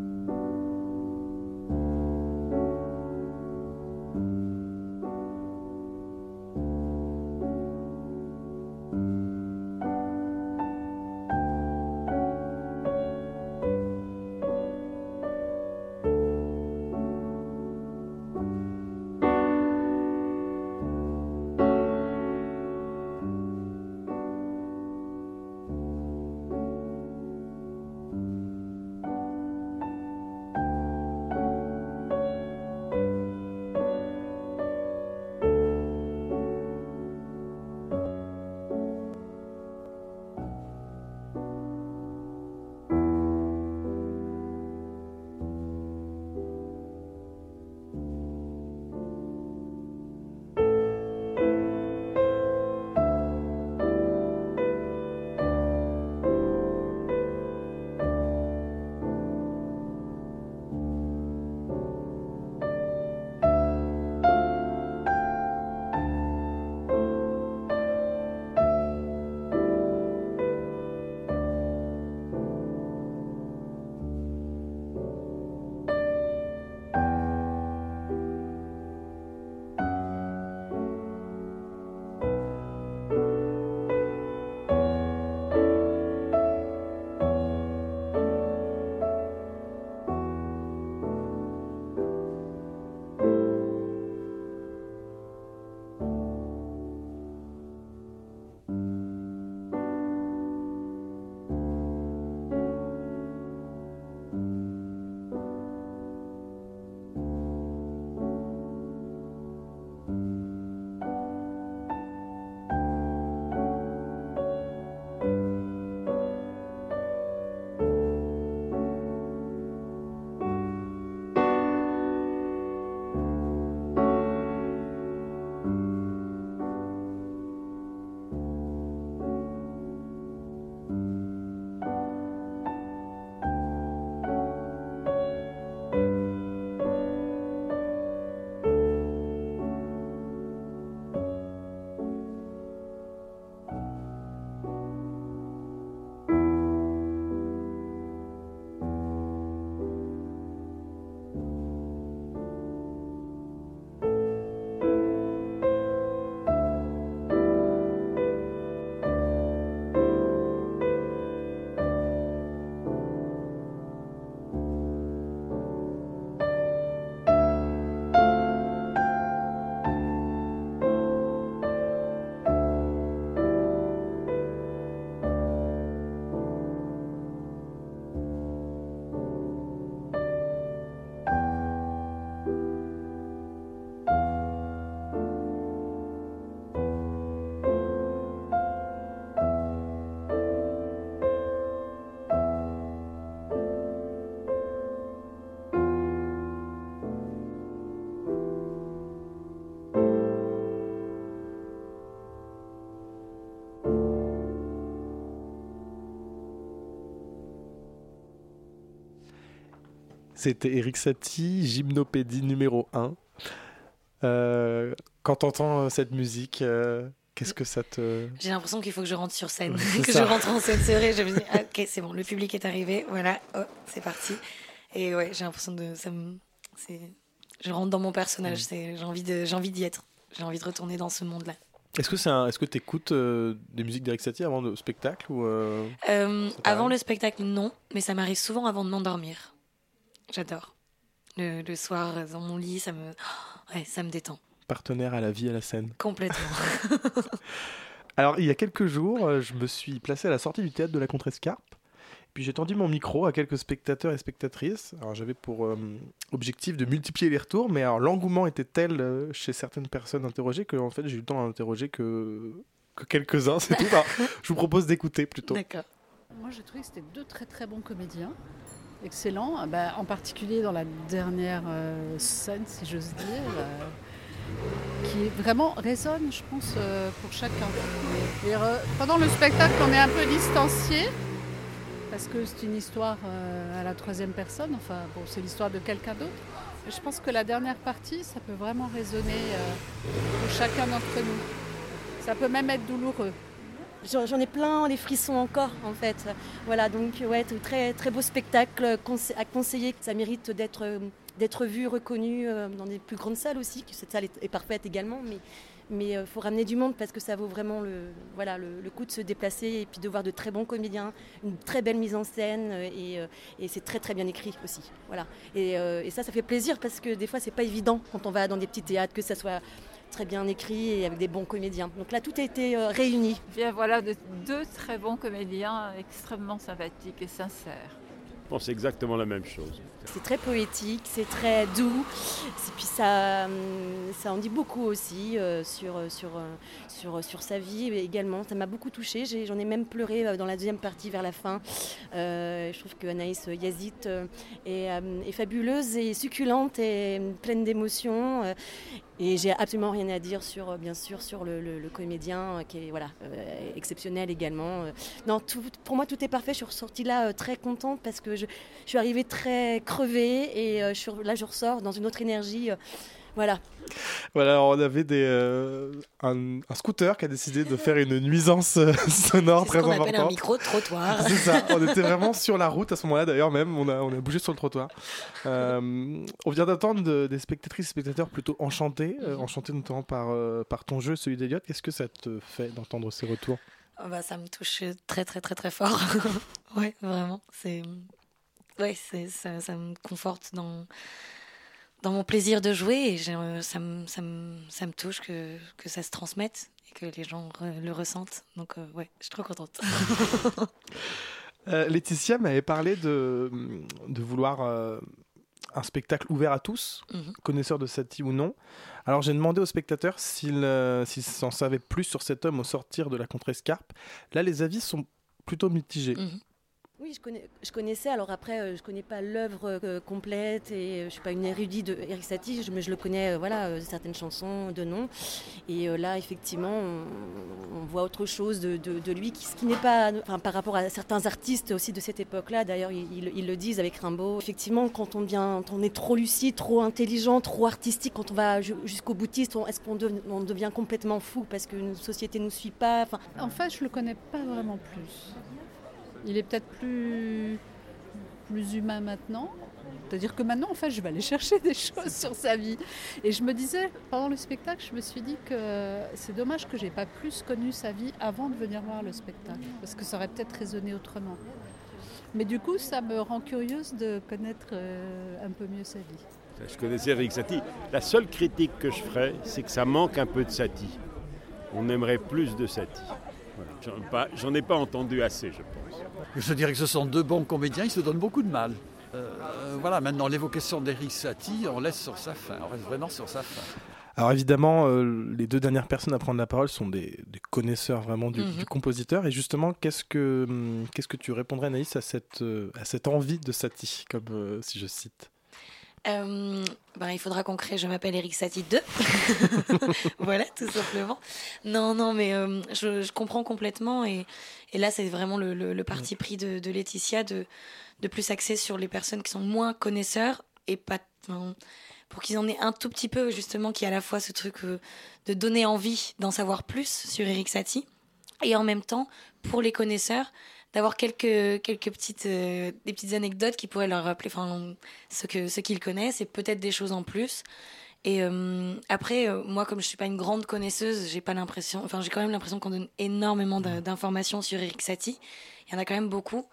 [SPEAKER 2] C'était Eric Satie, Gymnopédie numéro 1. Euh, quand t'entends cette musique, euh, qu'est-ce que ça te...
[SPEAKER 5] J'ai l'impression qu'il faut que je rentre sur scène, que
[SPEAKER 2] ça.
[SPEAKER 5] je rentre en scène. Vrai, je me dis, ah, ok, c'est bon, le public est arrivé, voilà, oh, c'est parti. Et ouais, j'ai l'impression de... Ça me, je rentre dans mon personnage, c'est, j'ai envie d'y être. J'ai envie de retourner dans ce monde-là.
[SPEAKER 2] Est-ce que c'est est-ce que t'écoutes euh, des musiques d'Eric Satie avant le spectacle ou euh,
[SPEAKER 5] Euh, avant le spectacle, non, mais ça m'arrive souvent avant de m'endormir. J'adore. Le, le soir, dans mon lit, ça me, ouais, ça me détend
[SPEAKER 2] partenaire à la vie à la scène
[SPEAKER 5] complètement.
[SPEAKER 2] Alors, il y a quelques jours, euh, je me suis placé à la sortie du théâtre de la Contrescarpe. Puis j'ai tendu mon micro à quelques spectateurs et spectatrices. Alors j'avais pour euh, objectif de multiplier les retours, mais alors l'engouement était tel euh, chez certaines personnes interrogées que en fait j'ai eu le temps d'interroger que, que quelques-uns, c'est tout. Alors, je vous propose d'écouter plutôt.
[SPEAKER 5] D'accord.
[SPEAKER 7] Moi, j'ai trouvé que c'était deux très très bons comédiens, excellents, Ah bah, en particulier dans la dernière euh, scène, si j'ose dire, euh, qui vraiment résonne, je pense, euh, pour chacun. Pendant le spectacle, on est un peu distancié, parce que c'est une histoire à la troisième personne, enfin, bon, c'est l'histoire de quelqu'un d'autre. Je pense que la dernière partie, ça peut vraiment résonner pour chacun d'entre nous. Ça peut même être douloureux.
[SPEAKER 8] J'en ai plein les frissons encore en fait. Voilà donc ouais très très beau spectacle à conseiller. Ça mérite d'être euh, d'être vu, reconnu euh, dans des plus grandes salles aussi. Cette salle est, parfaite également, mais mais euh, faut ramener du monde parce que ça vaut vraiment le voilà le, coup de se déplacer et puis de voir de très bons comédiens, une très belle mise en scène et, et c'est très très bien écrit aussi. Voilà et, et ça ça fait plaisir parce que des fois c'est pas évident quand on va dans des petits théâtres que ça soit très bien écrit et avec des bons comédiens. Donc là tout a été euh, réuni.
[SPEAKER 9] Bien voilà de- deux très bons comédiens extrêmement sympathiques et sincères.
[SPEAKER 10] Je pense exactement la même chose.
[SPEAKER 8] C'est très poétique, c'est très doux. Et puis ça, hum, ça en dit beaucoup aussi euh, sur, sur, euh, sur, sur sa vie également. Ça m'a beaucoup touchée. J'en ai, même pleuré euh, dans la deuxième partie vers la fin. Euh, je trouve que Anaïs Yazid euh, est, euh, fabuleuse et succulente et euh, pleine d'émotions. euh, et j'ai absolument rien à dire sur, euh, bien sûr, sur le, comédien euh, qui est voilà, euh, exceptionnel également. Euh, Non, tout- pour moi, tout est parfait. Je suis ressortie là euh, très contente parce que je, je suis arrivée très crevée et euh, je suis- là, je ressors dans une autre énergie. euh, voilà.
[SPEAKER 2] Voilà, alors on avait des, euh, un, un scooter qui a décidé de faire une nuisance sonore très
[SPEAKER 5] qu'on appelle un
[SPEAKER 2] importante.
[SPEAKER 5] micro-trottoir.
[SPEAKER 2] C'est ça, on était vraiment sur la route à ce moment-là d'ailleurs même, on a, on a bougé sur le trottoir. Euh, on vient d'entendre de- des spectatrices et spectateurs plutôt enchantés, euh, enchantés notamment par, euh, par ton jeu, celui d'Eliott. Qu'est-ce que ça te fait d'entendre ces retours?
[SPEAKER 5] Oh bah, ça me touche très très très très fort. ouais, vraiment. C'est ouais, ça, ça me conforte dans dans mon plaisir de jouer et euh, ça me ça me ça me touche que que ça se transmette et que les gens le ressentent. Donc euh, ouais, je suis trop contente.
[SPEAKER 2] Euh, Laetitia m'avait parlé de, de vouloir euh, un spectacle ouvert à tous,
[SPEAKER 5] Mhm.
[SPEAKER 2] connaisseurs de Satie ou non. Alors j'ai demandé aux spectateurs s'ils euh, s'ils en savaient plus sur cet homme au sortir de la contrescarpe. Là, les avis sont plutôt mitigés.
[SPEAKER 5] Mhm.
[SPEAKER 8] Oui, je, connais, je connaissais. Alors après, euh, je connais pas l'œuvre euh, complète et euh, je suis pas une érudite de Eric Satie, mais je le connais, voilà, certaines chansons de nom. Et là, effectivement, on, voit autre chose de, lui, ce qui n'est pas, enfin, par rapport à certains artistes aussi de cette époque-là. D'ailleurs, ils, le disent avec Rimbaud. Effectivement, quand on devient, on est trop lucide, trop intelligent, trop artistique, quand on va ju- jusqu'au boutiste, est-ce qu'on dev- on devient complètement fou parce qu'une société nous suit pas? Enfin,
[SPEAKER 7] En fait, je le connais pas vraiment plus. Il est peut-être plus, plus humain maintenant. C'est-à-dire que maintenant, en fait, je vais aller chercher des choses sur sa vie. Et je me disais, pendant le spectacle, je me suis dit que c'est dommage que j'ai pas plus connu sa vie avant de venir voir le spectacle. Parce que ça aurait peut-être résonné autrement. Mais du coup, ça me rend curieuse de connaître euh, un peu mieux sa vie.
[SPEAKER 10] Je connaissais Eric Satie. La seule critique que je ferais, c'est que ça manque un peu de Satie. On aimerait plus de Satie. Voilà. J'en ai pas- J'en ai pas entendu assez, je pense.
[SPEAKER 11] Je dirais que ce sont deux bons comédiens, ils se donnent beaucoup de mal. Euh, voilà, maintenant l'évocation d'Eric Satie, on laisse sur sa fin, on reste vraiment sur sa fin.
[SPEAKER 2] Alors évidemment, euh, les deux dernières personnes à prendre la parole sont des, des connaisseurs vraiment du,
[SPEAKER 5] Mhm.
[SPEAKER 2] du compositeur. Et justement, qu'est-ce que hum, qu'est-ce que tu répondrais, Anaïs, à cette, euh, à cette envie de Satie, comme euh, si je cite
[SPEAKER 5] Euh, ben, il faudra qu'on crée Je m'appelle Eric Satie 2. voilà, tout simplement. Non, non, mais euh, je, je comprends complètement. Et, et là, c'est vraiment le, le- le parti pris de, de Laetitia de, de plus axer sur les personnes qui sont moins connaisseurs et pas. enfin, pour qu'ils en aient un tout petit peu, justement, qui a à la fois ce truc euh, de donner envie d'en savoir plus sur Eric Satie et en même temps, pour les connaisseurs, d'avoir quelques, quelques petites, euh, des petites anecdotes qui pourraient leur rappeler enfin, ce que ce qu'ils connaissent et peut-être des choses en plus. Et euh, après, euh, moi, comme je suis pas une grande connaisseuse, j'ai pas l'impression, enfin, j'ai quand même l'impression qu'on donne énormément d'in- d'informations sur Eric Satie. Il y en a quand même beaucoup.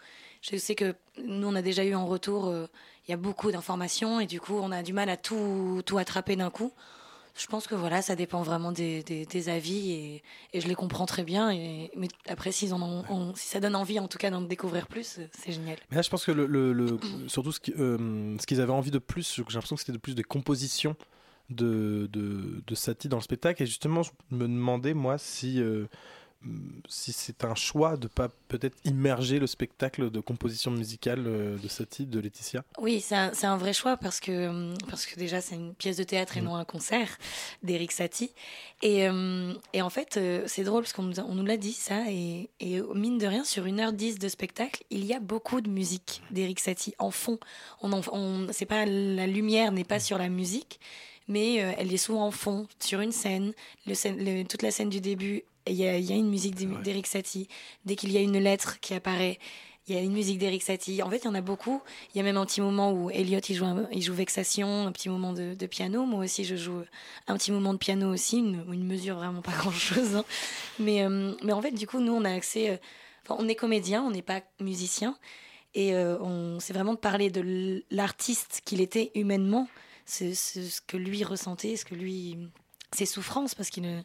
[SPEAKER 5] Je sais que nous, on a déjà eu en retour, euh, il y a beaucoup d'informations et du coup, on a du mal à tout, tout attraper d'un coup. Je pense que voilà, ça dépend vraiment des, des, des avis et, et je les comprends très bien. Et, mais après, s'ils en ont, ont- si ça donne envie, en tout cas, d'en découvrir plus, euh, c'est génial.
[SPEAKER 2] Mais là, je pense que le, le- le- surtout ce euh, ce qu'ils avaient envie de plus, j'ai l'impression que c'était de plus des compositions de, de, de Satie dans le spectacle. Et justement, je me demandais, moi, si, euh, si c'est un choix de pas peut-être immerger le spectacle de composition musicale euh, de Satie, de Laetitia?
[SPEAKER 5] Oui, c'est un, vrai choix parce que, hum, parce que déjà, c'est une pièce de théâtre et non un concert d'Eric Satie. Et, hum, et en fait, euh, c'est drôle parce qu'on nous, on nous l'a dit, ça. Et, et mine de rien, sur 1h10 de spectacle, il y a beaucoup de musique d'Eric Satie en fond. On en, on, c'est pas, la lumière n'est pas sur la musique, mais euh, elle est souvent en fond, sur une scène. Le scène- le- toute la scène du début, il y a, il y a une musique d'E- d'Eric Satie. Dès qu'il y a une lettre qui apparaît, il y a une musique d'Eric Satie. En fait, il y en a beaucoup. Il y a même un petit moment où Elliot il joue, un- il joue Vexation, un petit moment de, de piano. Moi aussi, je joue un petit moment de piano aussi, une, une mesure vraiment pas grand-chose. hein. Mais, euh, mais en fait, du coup, nous, on a accès... euh, Enfin, on est comédien, on n'est pas musicien. Et euh, on, c'est vraiment de parler de l'artiste qu'il était humainement, ce, ce- ce que lui ressentait, ce que lui, ses souffrances, parce qu'il, ne-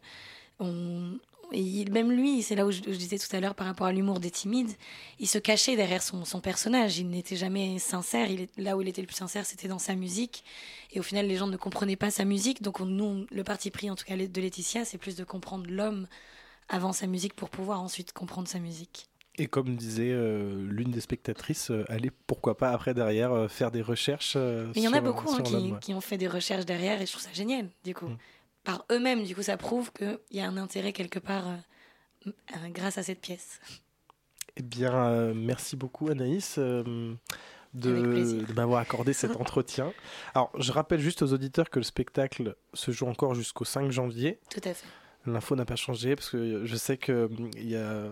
[SPEAKER 5] on, et il- même lui, c'est là où je, je disais tout à l'heure par rapport à l'humour des timides, il se cachait derrière son, son personnage. Il n'était jamais sincère. Il là où il était le plus sincère, c'était dans sa musique. Et au final, les gens ne comprenaient pas sa musique. Donc, on- nous, le parti pris, en tout cas de Laetitia, c'est plus de comprendre l'homme avant sa musique pour pouvoir ensuite comprendre sa musique.
[SPEAKER 2] Et comme disait euh, l'une des spectatrices, euh, allez pourquoi pas après derrière euh, faire des recherches. euh,
[SPEAKER 5] il y en a beaucoup hein, qui ont fait des recherches derrière et je trouve ça génial, du coup.
[SPEAKER 2] Mm.
[SPEAKER 5] Par eux-mêmes, du coup, ça prouve qu'il y a un intérêt quelque part euh, euh, grâce à cette pièce.
[SPEAKER 2] Eh bien, euh, merci beaucoup Anaïs de, de m'avoir accordé cet entretien. Alors, je rappelle juste aux auditeurs que le spectacle se joue encore jusqu'au 5 janvier.
[SPEAKER 5] Tout à fait.
[SPEAKER 2] L'info n'a pas changé parce que je sais qu'il y a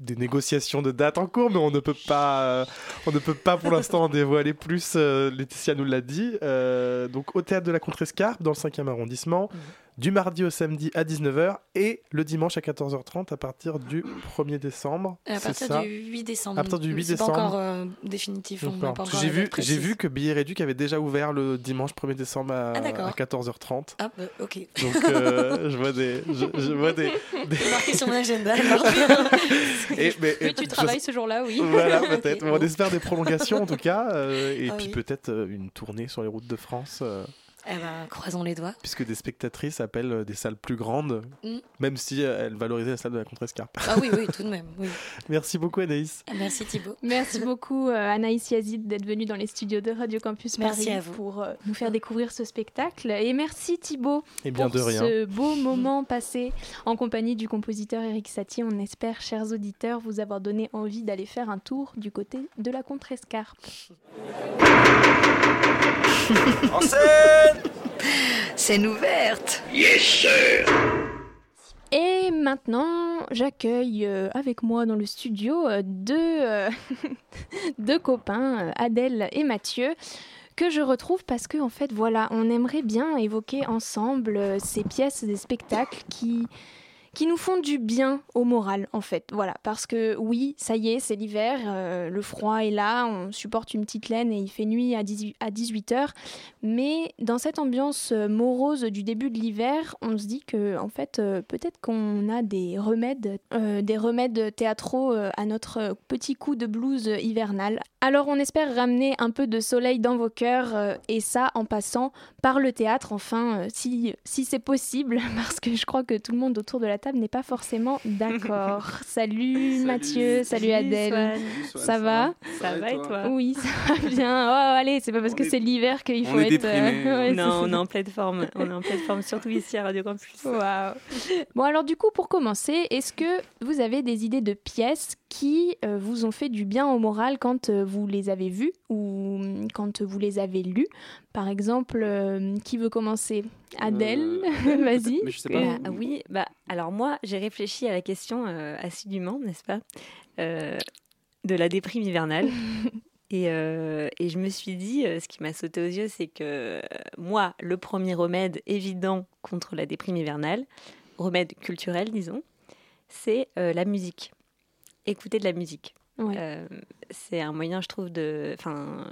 [SPEAKER 2] des négociations de date en cours, mais on ne peut pas, euh, on ne peut pas pour l'instant en dévoiler plus. euh, Laetitia nous l'a dit. Euh, donc au théâtre de la Contrescarpe, dans le 5e arrondissement,
[SPEAKER 5] Mhm.
[SPEAKER 2] Du mardi au samedi à 19h et le dimanche à 14h30 à partir du 1er décembre.
[SPEAKER 5] À
[SPEAKER 2] C'est
[SPEAKER 5] partir
[SPEAKER 2] ça
[SPEAKER 5] du 8 décembre.
[SPEAKER 2] À partir du 8
[SPEAKER 5] C'est
[SPEAKER 2] décembre.
[SPEAKER 5] pas encore euh, définitif.
[SPEAKER 2] J'ai vu, j'ai vu que Billet Réduc avait déjà ouvert le dimanche 1er décembre à,
[SPEAKER 5] Ah,
[SPEAKER 2] à 14h30.
[SPEAKER 5] Ah, bah, ok.
[SPEAKER 2] Donc euh, je vois des, je, je vois des, des-
[SPEAKER 5] marqué sur mon agenda.
[SPEAKER 2] Et- mais-
[SPEAKER 1] Oui,
[SPEAKER 2] et-
[SPEAKER 1] tu
[SPEAKER 2] je-
[SPEAKER 1] travailles ce jour-là, oui.
[SPEAKER 2] Voilà, peut-être.
[SPEAKER 5] bon.
[SPEAKER 2] On espère des prolongations en tout cas, euh, et
[SPEAKER 5] Ah
[SPEAKER 2] puis
[SPEAKER 5] oui.
[SPEAKER 2] peut-être euh, une tournée sur les routes de France, euh,
[SPEAKER 5] Eh ben, croisons les doigts.
[SPEAKER 2] puisque des spectatrices appellent euh, des salles plus grandes,
[SPEAKER 5] Mm.
[SPEAKER 2] même si euh, elles valorisaient la salle de la Contrescarpe.
[SPEAKER 5] Ah oui, oui, tout de même. Oui.
[SPEAKER 2] Merci beaucoup Anaïs.
[SPEAKER 5] Merci Thibaut.
[SPEAKER 1] Merci beaucoup euh, Anaïs Yazid d'être venue dans les studios de Radio Campus
[SPEAKER 5] Merci
[SPEAKER 1] Paris
[SPEAKER 5] à vous.
[SPEAKER 1] pour euh, nous faire découvrir ce spectacle. Et merci Thibaut
[SPEAKER 2] bien,
[SPEAKER 1] pour
[SPEAKER 2] de rien.
[SPEAKER 1] ce beau moment passé en compagnie du compositeur Eric Satie. On espère, chers auditeurs, vous avoir donné envie d'aller faire un tour du côté de la Contrescarpe.
[SPEAKER 4] En scène
[SPEAKER 12] Scène ouverte.
[SPEAKER 6] Yes, sir.
[SPEAKER 1] Et maintenant, j'accueille euh, avec moi dans le studio euh, deux, euh, deux copains, Adèle et Mathieu, que je retrouve parce que, en fait, voilà, on aimerait bien évoquer ensemble euh, ces pièces, des spectacles qui, qui nous font du bien au moral, en fait. Voilà, parce que oui, ça y est, c'est l'hiver, euh, le froid est là, on supporte une petite laine et il fait nuit à 18, à 18h. Mais dans cette ambiance euh, morose du début de l'hiver, on se dit que en fait, euh, peut-être qu'on a des remèdes, des remèdes théâtraux à notre petit coup de blues hivernal. Alors on espère ramener un peu de soleil dans vos cœurs et ça en passant par le théâtre, enfin, si, si c'est possible, parce que je crois que tout le monde autour de la table table n'est pas forcément d'accord. salut, Mathieu, salut, Adèle. ça, va
[SPEAKER 13] Ça va et toi
[SPEAKER 1] Oui, ça va bien. Oh, allez, c'est pas parce que c'est l'hiver qu'il faut être.
[SPEAKER 13] Euh, non, on est en pleine forme. On est en pleine forme, surtout ici à Radio Campus.
[SPEAKER 1] Waouh. Bon, alors du coup, pour commencer, est-ce que vous avez des idées de pièces qui euh, vous ont fait du bien au moral quand euh, vous les avez vues ou mm, quand vous les avez lues? Par exemple, euh, qui veut commencer? Adèle, vas-y.
[SPEAKER 13] Bah, oui, bah, alors moi, j'ai réfléchi à la question assidûment, n'est-ce pas De la déprime hivernale. Et, et, je me suis dit, ce qui m'a sauté aux yeux, c'est que moi, le premier remède évident contre la déprime hivernale, remède culturel, disons, c'est la musique écouter de la musique. Euh, c'est un moyen, je trouve, de. Enfin,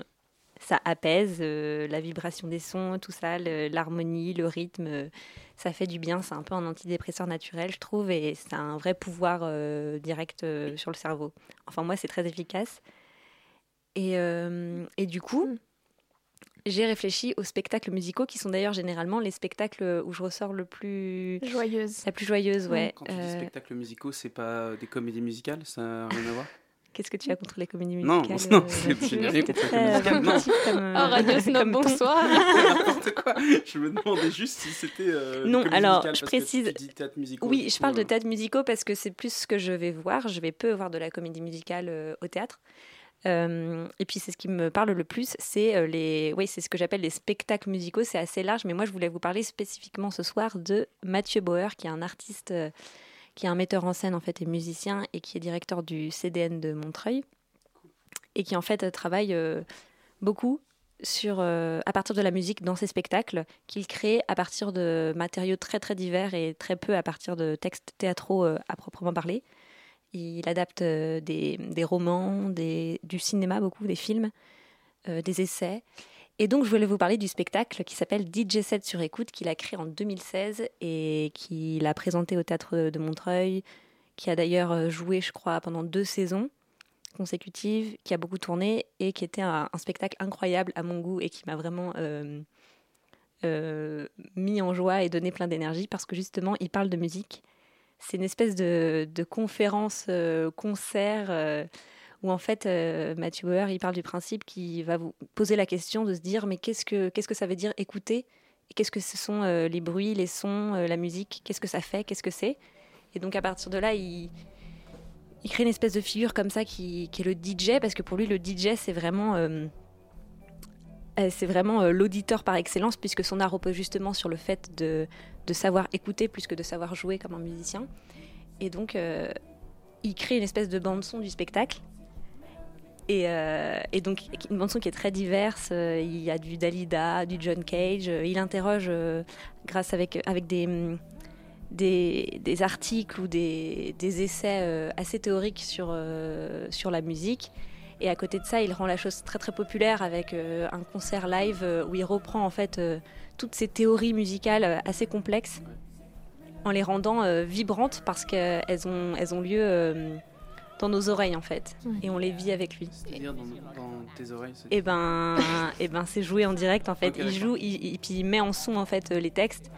[SPEAKER 13] ça apaise euh, la vibration des sons, tout ça, l'harmonie, le, rythme. Euh, ça fait du bien. C'est un peu un antidépresseur naturel, je trouve, et c'est un vrai pouvoir direct sur le cerveau. Enfin, moi, c'est très efficace. Et, et du coup. Hmm. j'ai réfléchi aux spectacles musicaux qui sont d'ailleurs généralement les spectacles où je ressors le plus
[SPEAKER 1] joyeuse.
[SPEAKER 13] La plus joyeuse, ouais.
[SPEAKER 14] Quand tu dis spectacles musicaux, c'est pas des comédies musicales, ça n'a rien à voir?
[SPEAKER 13] Qu'est-ce que tu as contre les comédies musicales
[SPEAKER 14] Non, non, euh, je n'ai rien contre les comédies musicales. Non.
[SPEAKER 1] Comme, oh, Radio Snob, bonsoir.
[SPEAKER 14] N'importe quoi. Je me demandais juste si c'était. Euh,
[SPEAKER 13] non, alors je précise.
[SPEAKER 14] Tu dis théâtre musicaux,
[SPEAKER 13] oui, je parle de théâtre musicaux parce que c'est plus ce que je vais voir. Je vais peu voir de la comédie musicale euh, au théâtre. Euh, et puis c'est ce qui me parle le plus, c'est euh, les, oui, c'est ce que j'appelle les spectacles musicaux. C'est assez large, mais moi je voulais vous parler spécifiquement ce soir de Mathieu Bauer, qui est un artiste, euh, qui est un metteur en scène en fait et musicien et qui est directeur du CDN de Montreuil et qui en fait travaille beaucoup sur, à partir de la musique dans ses spectacles qu'il crée à partir de matériaux très très divers et très peu à partir de textes théâtraux à proprement parler. Il adapte euh, des, romans, des, du cinéma, beaucoup, des films, euh, des essais. Et donc, je voulais vous parler du spectacle qui s'appelle DJ 7 sur écoute, qu'il a créé en 2016 et qu'il a présenté au théâtre de Montreuil, qui a d'ailleurs euh, joué, je crois, pendant deux saisons consécutives, qui a beaucoup tourné et qui était un, spectacle incroyable à mon goût et qui m'a vraiment mis en joie et donné plein d'énergie parce que justement, il parle de musique. C'est une espèce de, conférence, euh, concert, euh, où en fait euh, Matthew Bauer, il parle du principe qui va vous poser la question de se dire mais qu'est-ce que, qu'est-ce que ça veut dire écouter? Qu'est-ce que ce sont les bruits, les sons, la musique? Qu'est-ce que ça fait? Qu'est-ce que c'est? Et donc à partir de là, il, crée une espèce de figure comme ça qui, qui, est le DJ, parce que pour lui, le DJ, c'est vraiment euh, c'est vraiment euh, l'auditeur par excellence, puisque son art repose justement sur le fait de, de, savoir écouter plus que de savoir jouer comme un musicien. Et donc, euh, il crée une espèce de bande-son du spectacle. Et, et, donc, une bande-son qui est très diverse. il y a du Dalida, du John Cage. il interroge, grâce avec, avec des, mm, des, des, articles ou des, des essais assez théoriques sur, sur la musique. Et à côté de ça, il rend la chose très très populaire avec euh, un concert live euh, où il reprend en fait euh, toutes ces théories musicales assez complexes en les rendant vibrantes parce qu'elles ont, elles ont lieu dans nos oreilles en fait et on les vit avec lui.
[SPEAKER 14] C'est-à-dire dans, tes oreilles
[SPEAKER 13] Et eh ben, et eh ben c'est joué en direct en fait. il joue, et puis il met en son en fait les textes.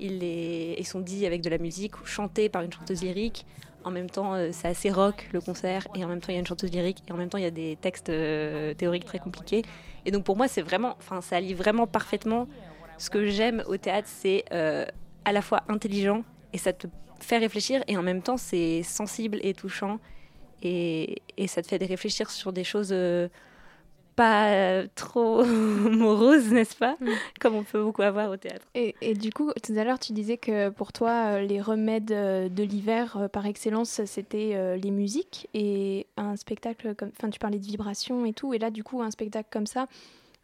[SPEAKER 13] Ils, les, ils sont dits avec de la musique ou chantés par une chanteuse lyrique en même temps, euh, c'est assez rock le concert, et en même temps, il y a une chanteuse lyrique, et en même temps, il y a des textes euh, théoriques très compliqués. Et donc, pour moi, c'est vraiment, enfin, ça allie vraiment parfaitement. Ce que j'aime au théâtre, c'est euh, à la fois intelligent, et ça te fait réfléchir, et en même temps, c'est sensible et touchant, et, et, ça te fait réfléchir sur des choses pas trop morose, n'est-ce pas mm. Comme on peut beaucoup avoir au théâtre.
[SPEAKER 1] Et, et, du coup, tout à l'heure, tu disais que pour toi, euh, les remèdes euh, de l'hiver, euh, par excellence, c'était les musiques. Et un spectacle comme. Enfin, tu parlais de vibrations et tout. Et là, du coup, un spectacle comme ça.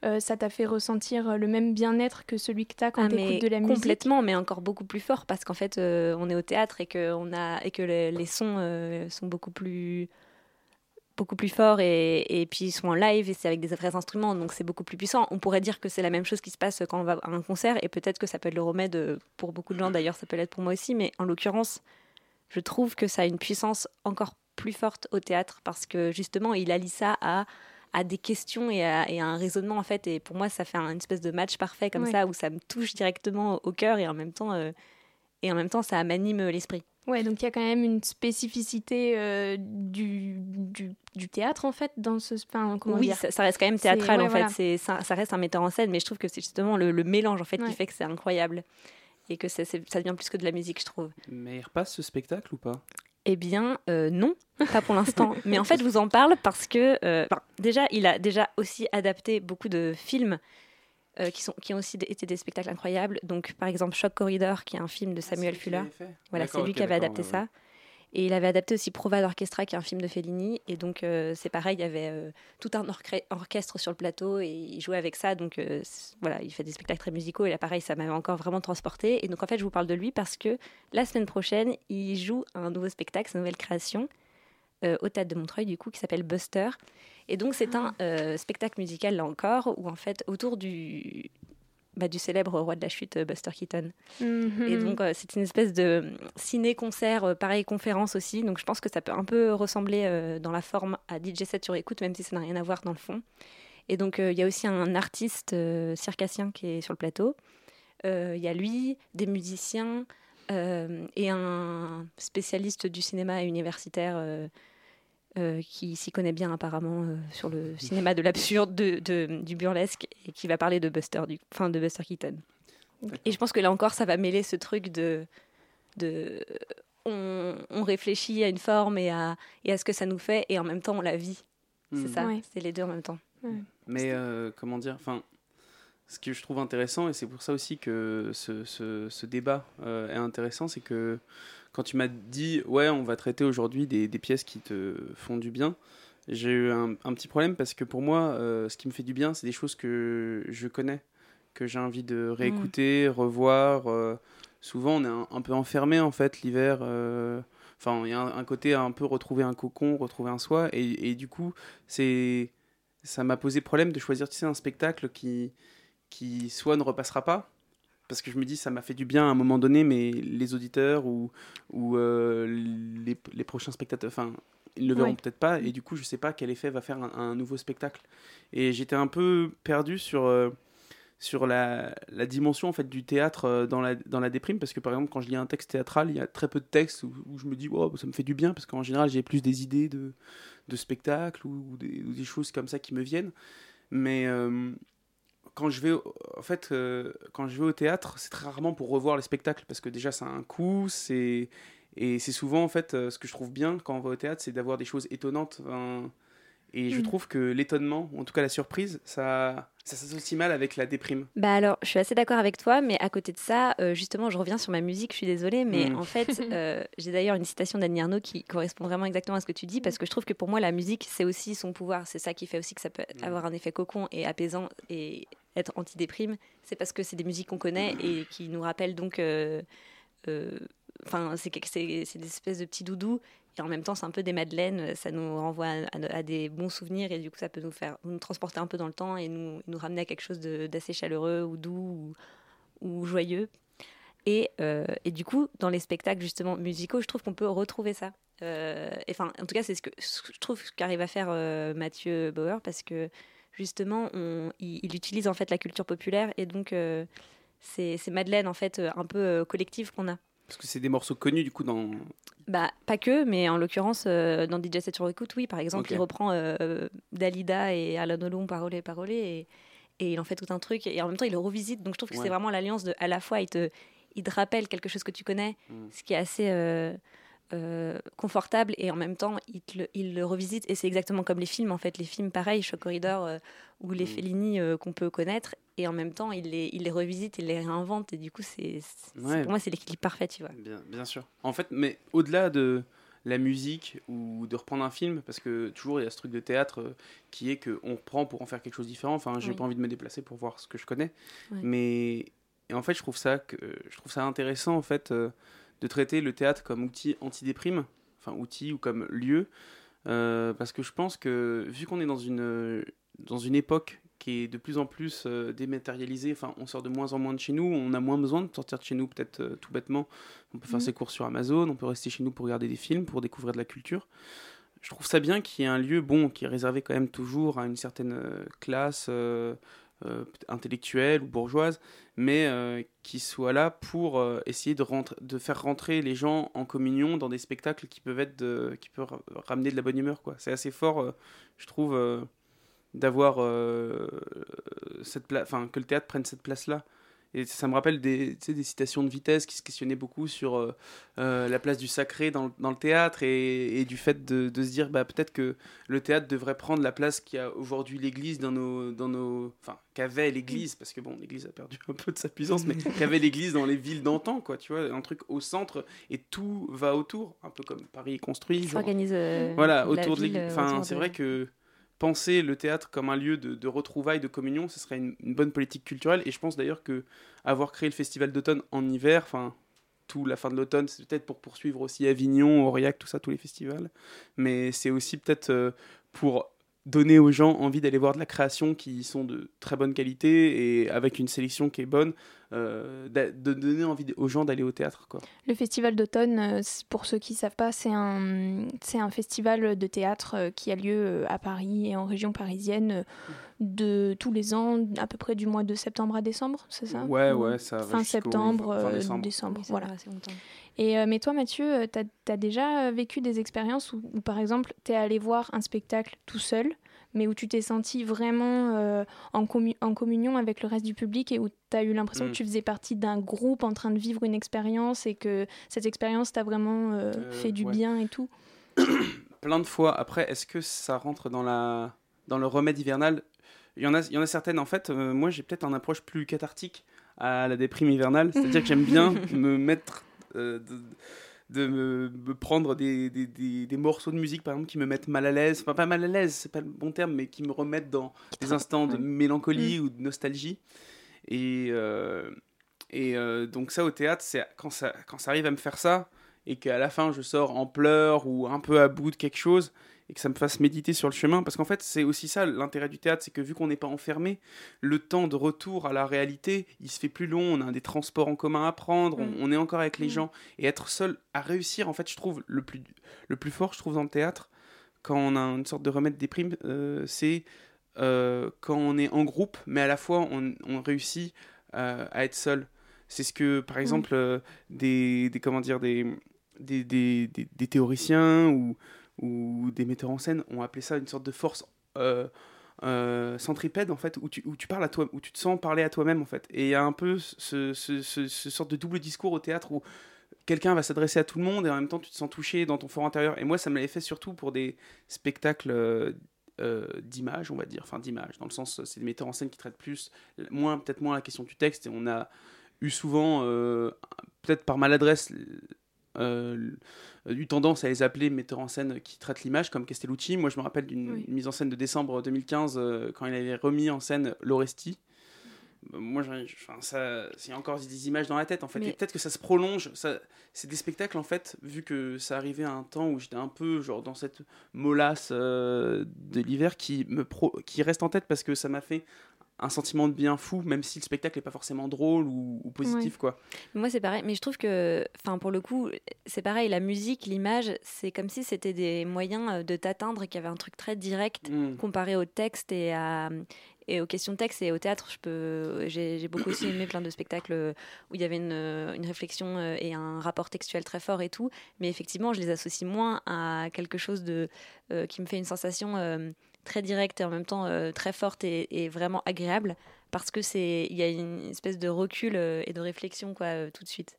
[SPEAKER 1] Ça t'a fait ressentir le même bien-être que celui que tu as quand ah, tu écoutes de la musique?
[SPEAKER 13] Complètement, mais encore beaucoup plus fort parce qu'en fait, on est au théâtre et que, on a, et que les, les sons sont beaucoup plus beaucoup plus fort et, et, puis ils sont en live et c'est avec des vrais instruments donc c'est beaucoup plus puissant. On pourrait dire que c'est la même chose qui se passe quand on va à un concert et peut-être que ça peut être le remède euh, pour beaucoup de gens d'ailleurs ça peut l'être pour moi aussi mais en l'occurrence je trouve que ça a une puissance encore plus forte au théâtre parce que justement il allie ça à, à des questions et à, un raisonnement en fait et pour moi ça fait un, une espèce de match parfait comme ça où ça me touche directement au cœur et en même temps euh, et en même temps ça m'anime l'esprit.
[SPEAKER 1] Ouais, donc il y a quand même une spécificité euh, du, du, du théâtre en fait dans ce enfin, comment
[SPEAKER 13] oui,
[SPEAKER 1] dire
[SPEAKER 13] ça, ça reste quand même théâtral
[SPEAKER 1] ouais,
[SPEAKER 13] en
[SPEAKER 1] voilà.
[SPEAKER 13] fait. C'est ça, ça reste un metteur en scène, mais je trouve que c'est justement le, le mélange en fait
[SPEAKER 1] Ouais.
[SPEAKER 13] qui fait que c'est incroyable et que c'est- ça devient plus que de la musique, je trouve.
[SPEAKER 14] Mais il repasse ce spectacle ou pas?
[SPEAKER 13] Eh bien, euh, non, pas pour l'instant. Mais en fait, je vous en parle parce que, euh, enfin, déjà, il a déjà aussi adapté beaucoup de films euh, qui, sont, qui ont aussi été des spectacles incroyables. Donc, par exemple, Shock Corridor, qui est un film de Samuel Fuller. Voilà, c'est lui qui avait adapté
[SPEAKER 14] ouais,
[SPEAKER 13] ça.
[SPEAKER 14] ouais.
[SPEAKER 13] Et il avait adapté aussi Prova d'Orchestra, qui est un film de Fellini. Et donc, euh, c'est pareil, il y avait euh, tout un orchestre sur le plateau et il jouait avec ça. Donc, euh, voilà, il fait des spectacles très musicaux. Et là, pareil, ça m'avait encore vraiment transporté. Et donc, en fait, je vous parle de lui parce que la semaine prochaine, il joue un nouveau spectacle, sa nouvelle création, au Théâtre de Montreuil, du coup, qui s'appelle Buster. Et donc, c'est un euh, spectacle musical, là encore, où en fait, autour du, bah, du célèbre roi de la chute, euh, Buster Keaton.
[SPEAKER 1] Mhm.
[SPEAKER 13] Et donc, euh, c'est une espèce de ciné-concert, euh, pareil, conférence aussi. Donc, je pense que ça peut un peu ressembler euh, dans la forme à DJ 7 sur écoute, même si ça n'a rien à voir dans le fond. Et donc, il y a aussi un artiste circassien qui est sur le plateau. Il y a lui, des musiciens et un spécialiste du cinéma universitaire euh, qui s'y connaît bien apparemment euh, sur le cinéma de l'absurde, de, de- du burlesque, et qui va parler de Buster, du, enfin, de Buster Keaton. Et je pense que là encore, ça va mêler ce truc de, de on, on réfléchit à une forme et à, et à ce que ça nous fait, et en même temps on la vit. C'est
[SPEAKER 14] Hmm.
[SPEAKER 13] ça,
[SPEAKER 1] Ouais.
[SPEAKER 13] c'est les deux en même temps.
[SPEAKER 14] Mais euh, comment dire Enfin, ce que je trouve intéressant, et c'est pour ça aussi que ce, ce- ce débat euh, est intéressant, c'est que quand tu m'as dit, ouais, on va traiter aujourd'hui des, des pièces qui te font du bien, j'ai eu un, un petit problème parce que pour moi, euh, ce qui me fait du bien, c'est des choses que je connais, que j'ai envie de réécouter, revoir. euh, souvent, on est un, un peu enfermé en fait l'hiver. euh, Enfin, il y a un, un côté un peu retrouver un cocon, retrouver un soi, et, et du coup, c'est ça m'a posé problème de choisir tu sais un spectacle qui qui soit ne repassera pas parce que je me dis ça m'a fait du bien à un moment donné mais les auditeurs ou ou euh, les, les prochains spectateurs enfin ils ne le verront
[SPEAKER 1] Ouais.
[SPEAKER 14] peut-être pas. Et du coup je sais pas quel effet va faire un, un nouveau spectacle. Et j'étais un peu perdu sur euh, sur la, la dimension en fait du théâtre euh, dans la, dans la déprime. Parce que par exemple quand je lis un texte théâtral il y a très peu de textes où, où je me dis oh, ça me fait du bien. Parce qu'en général j'ai plus des idées de, de spectacles ou, ou des, ou des choses comme ça qui me viennent. Mais euh, quand je vais en fait euh, quand je vais au théâtre c'est très rarement pour revoir les spectacles parce que déjà ça a un coût c'est et c'est souvent en fait euh, ce que je trouve bien quand on va au théâtre c'est d'avoir des choses étonnantes et je
[SPEAKER 13] Mm.
[SPEAKER 14] trouve que l'étonnement ou en tout cas la surprise ça ça s'associe mal avec la déprime
[SPEAKER 13] Bah alors, je suis assez d'accord avec toi, mais à côté de ça, euh, justement, je reviens sur ma musique, je suis désolée, mais
[SPEAKER 14] Mm.
[SPEAKER 13] en fait, euh, j'ai d'ailleurs une citation d'Annie Arnaud qui correspond vraiment exactement à ce que tu dis, parce que je trouve que pour moi, la musique, c'est aussi son pouvoir, c'est ça qui fait aussi que ça peut avoir un effet cocon et apaisant et être anti-déprime, c'est parce que c'est des musiques qu'on connaît et qui nous rappellent donc... euh, Enfin, c'est des espèces de petits doudous et en même temps, c'est un peu des madeleines. Ça nous renvoie à, des bons souvenirs et du coup, ça peut nous faire nous transporter un peu dans le temps et nous, ramener à quelque chose d'assez chaleureux ou doux ou, joyeux. Et, euh, et du coup, dans les spectacles justement musicaux, je trouve qu'on peut retrouver ça. Euh, Enfin, en tout cas, c'est ce que je trouve qu'arrive à faire euh, Mathieu Bauer parce que justement, il, il utilise en fait la culture populaire et donc euh, c'est Madeleine en fait un peu euh, collective qu'on a.
[SPEAKER 14] parce que c'est des morceaux connus du coup dans
[SPEAKER 13] Bah, pas que, mais en l'occurrence, euh, dans DJ 7 sur écoute, oui, par exemple, il reprend euh, Dalida et Alan Olon, Parole, Parole, et, et il en fait tout un truc, et en même temps, il le revisite. Donc, je trouve que
[SPEAKER 14] Ouais.
[SPEAKER 13] c'est vraiment l'alliance de, à la fois, il te, il te rappelle quelque chose que tu connais,
[SPEAKER 14] Mm.
[SPEAKER 13] ce qui est assez euh, euh, confortable, et en même temps, il, le, il le revisite, et c'est exactement comme les films, en fait. Les films, pareil, Shock Corridor euh, ou les
[SPEAKER 14] Mm.
[SPEAKER 13] Fellini euh, qu'on peut connaître, et en même temps, il les, il les revisite, il les réinvente, et du coup, c'est,
[SPEAKER 14] Ouais.
[SPEAKER 13] pour moi, c'est l'équilibre parfait, tu vois.
[SPEAKER 14] Bien, bien sûr. En fait, mais au-delà de la musique ou de reprendre un film, parce que toujours il y a ce truc de théâtre qui est qu'on reprend pour en faire quelque chose de différent. Enfin, j'ai
[SPEAKER 13] Oui.
[SPEAKER 14] pas envie de me déplacer pour voir ce que je connais.
[SPEAKER 13] Ouais.
[SPEAKER 14] Mais et en fait, je trouve ça que je trouve ça intéressant en fait de traiter le théâtre comme outil antidéprime, enfin outil ou comme lieu, euh, parce que je pense que vu qu'on est dans une dans une époque qui est de plus en plus euh, dématérialisée, enfin on sort de moins en moins de chez nous, on a moins besoin de sortir de chez nous peut-être euh, tout bêtement. On peut faire
[SPEAKER 1] Mhm.
[SPEAKER 14] ses courses sur Amazon, on peut rester chez nous pour regarder des films, pour découvrir de la culture. Je trouve ça bien qu'il y ait un lieu bon qui est réservé quand même toujours à une certaine classe, euh, intellectuelle ou bourgeoise, mais euh, qui soit là pour euh, essayer de, faire rentrer les gens en communion dans des spectacles qui peuvent être qui peuvent ra- ramener de la bonne humeur quoi. C'est assez fort, je trouve, d'avoir cette pla- enfin que le théâtre prenne cette place là. Et ça me rappelle des, tu sais, des citations de vitesse qui se questionnaient beaucoup sur euh, euh, la place du sacré dans, le- dans le théâtre et, et du fait de, de se dire bah, peut-être que le théâtre devrait prendre la place qu'a aujourd'hui l'Église dans nos, dans nos, enfin qu'avait l'Église parce que bon l'Église a perdu un peu de sa puissance mais qu'avait l'Église dans les villes d'antan quoi tu vois un truc au centre et tout va autour un peu comme Paris est construit genre.
[SPEAKER 13] S'organise, euh,
[SPEAKER 14] voilà
[SPEAKER 13] la
[SPEAKER 14] autour de
[SPEAKER 13] ville,
[SPEAKER 14] l'Église
[SPEAKER 13] euh,
[SPEAKER 14] enfin c'est
[SPEAKER 13] de-
[SPEAKER 14] vrai que penser le théâtre comme un lieu de, retrouvailles, de communion, ce serait une, une bonne politique culturelle. Et je pense d'ailleurs que avoir créé le festival d'automne en hiver, enfin tout la fin de l'automne, c'est peut-être pour poursuivre aussi Avignon, Aurillac, tout ça, tous les festivals. Mais c'est aussi peut-être euh, pour donner aux gens envie d'aller voir de la création qui sont de très bonne qualité et avec une sélection qui est bonne, euh, de donner envie aux gens d'aller au théâtre. Quoi.
[SPEAKER 1] Le festival d'automne, euh, pour ceux qui ne savent pas, c'est un, c'est un festival de théâtre euh, qui a lieu à Paris et en région parisienne de tous les ans, à peu près du mois de septembre à décembre, c'est ça?
[SPEAKER 14] Ouais,
[SPEAKER 1] Ou
[SPEAKER 14] ouais, ça va
[SPEAKER 1] Fin septembre,
[SPEAKER 14] fin décembre.
[SPEAKER 1] décembre,
[SPEAKER 13] Oui, ça
[SPEAKER 1] voilà.
[SPEAKER 13] assez longtemps.
[SPEAKER 1] Et, euh, mais toi, Mathieu, tu as, déjà euh, vécu des expériences où, où, par exemple, tu es allé voir un spectacle tout seul, mais où tu t'es senti vraiment euh, en, commu- en communion avec le reste du public et où tu as eu l'impression
[SPEAKER 14] Mm.
[SPEAKER 1] que tu faisais partie d'un groupe en train de vivre une expérience et que cette expérience t'a vraiment euh,
[SPEAKER 14] Euh,
[SPEAKER 1] fait du
[SPEAKER 14] ouais.
[SPEAKER 1] bien et tout?
[SPEAKER 14] Plein de fois. Après, est-ce que ça rentre dans, la, dans le remède hivernal? Il y, en a, il y en a certaines, en fait, euh, moi j'ai peut-être un approche plus cathartique à la déprime hivernale. C'est-à-dire que j'aime bien me mettre, euh, de, de me, me prendre des, des, des- des morceaux de musique, par exemple, qui me mettent mal à l'aise. Enfin, pas mal à l'aise, c'est pas le bon terme, mais qui me remettent dans des instants de mélancolie ou de nostalgie. Et, euh, et euh, donc ça au théâtre, c'est quand ça, quand ça arrive à me faire ça, et qu'à la fin je sors en pleurs ou un peu à bout de quelque chose, et que ça me fasse méditer sur le chemin, parce qu'en fait c'est aussi ça l'intérêt du théâtre, c'est que vu qu'on n'est pas enfermé, le temps de retour à la réalité, il se fait plus long, on a des transports en commun à prendre, on,
[SPEAKER 15] Mm.
[SPEAKER 14] on est encore avec les
[SPEAKER 15] Mm.
[SPEAKER 14] gens, et être seul à réussir, en fait je trouve le plus, le plus fort, je trouve dans le théâtre, quand on a une sorte de remède des primes, euh, c'est euh, quand on est en groupe, mais à la fois on, on réussit euh, à être seul. C'est ce que, par exemple, euh, des, des, comment dire, des, des, des, des- des théoriciens ou, ou des metteurs en scène ont appelé ça une sorte de force euh, euh, centripède, en fait, où tu, où tu parles à toi, où tu te sens parler à toi-même, en fait. Et il y a un peu ce, ce, ce, sorte de double discours au théâtre où quelqu'un va s'adresser à tout le monde et en même temps tu te sens touché dans ton fort intérieur. Et moi, ça me l'avait fait surtout pour des spectacles euh, euh, d'image, on va dire, enfin d'image, dans le sens, c'est des metteurs en scène qui traitent plus, moins peut-être moins la question du texte. Et on a eu souvent, peut-être par maladresse, euh, eu tendance à les appeler metteurs en scène qui traitent l'image, comme Castellucci. Moi, je me rappelle d'une
[SPEAKER 15] Oui.
[SPEAKER 14] mise en scène de décembre 2015 euh, quand il avait remis en scène l'Oresti. Euh, Moi, c'est encore des images dans la tête en fait.
[SPEAKER 15] Mais-
[SPEAKER 14] Et peut-être que ça se prolonge. Ça, c'est des spectacles en fait, vu que ça arrivait à un temps où j'étais un peu genre dans cette molasse euh, de l'hiver qui me pro- qui reste en tête parce que ça m'a fait un sentiment de bien fou, même si le spectacle n'est pas forcément drôle ou, ou positif
[SPEAKER 13] Ouais.
[SPEAKER 14] quoi.
[SPEAKER 13] Moi, c'est pareil, mais je trouve que, enfin, pour le coup, c'est pareil. La musique, l'image, c'est comme si c'était des moyens euh, de t'atteindre, qui avaient un truc très direct
[SPEAKER 14] Mm.
[SPEAKER 13] comparé au texte et à et aux questions de texte et au théâtre. Je peux, j'ai beaucoup aussi aimé plein de spectacles euh, où il y avait une, euh, une réflexion et un rapport textuel très fort et tout. Mais effectivement, je les associe moins à quelque chose de euh, qui me fait une sensation euh, très directe et en même temps euh, très forte et, et vraiment agréable parce que c'est il y a une espèce de recul euh, et de réflexion quoi euh, tout de suite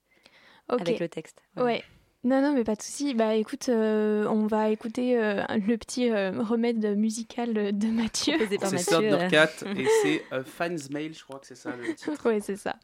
[SPEAKER 13] avec le texte.
[SPEAKER 1] Ouais. Non, non, mais pas de souci. Bah écoute, euh, on va écouter euh, le petit euh, remède musical de Mathieu.
[SPEAKER 14] C'est Thundercat et c'est euh, Fans Mail, je crois que c'est ça le titre.
[SPEAKER 1] ouais, c'est ça.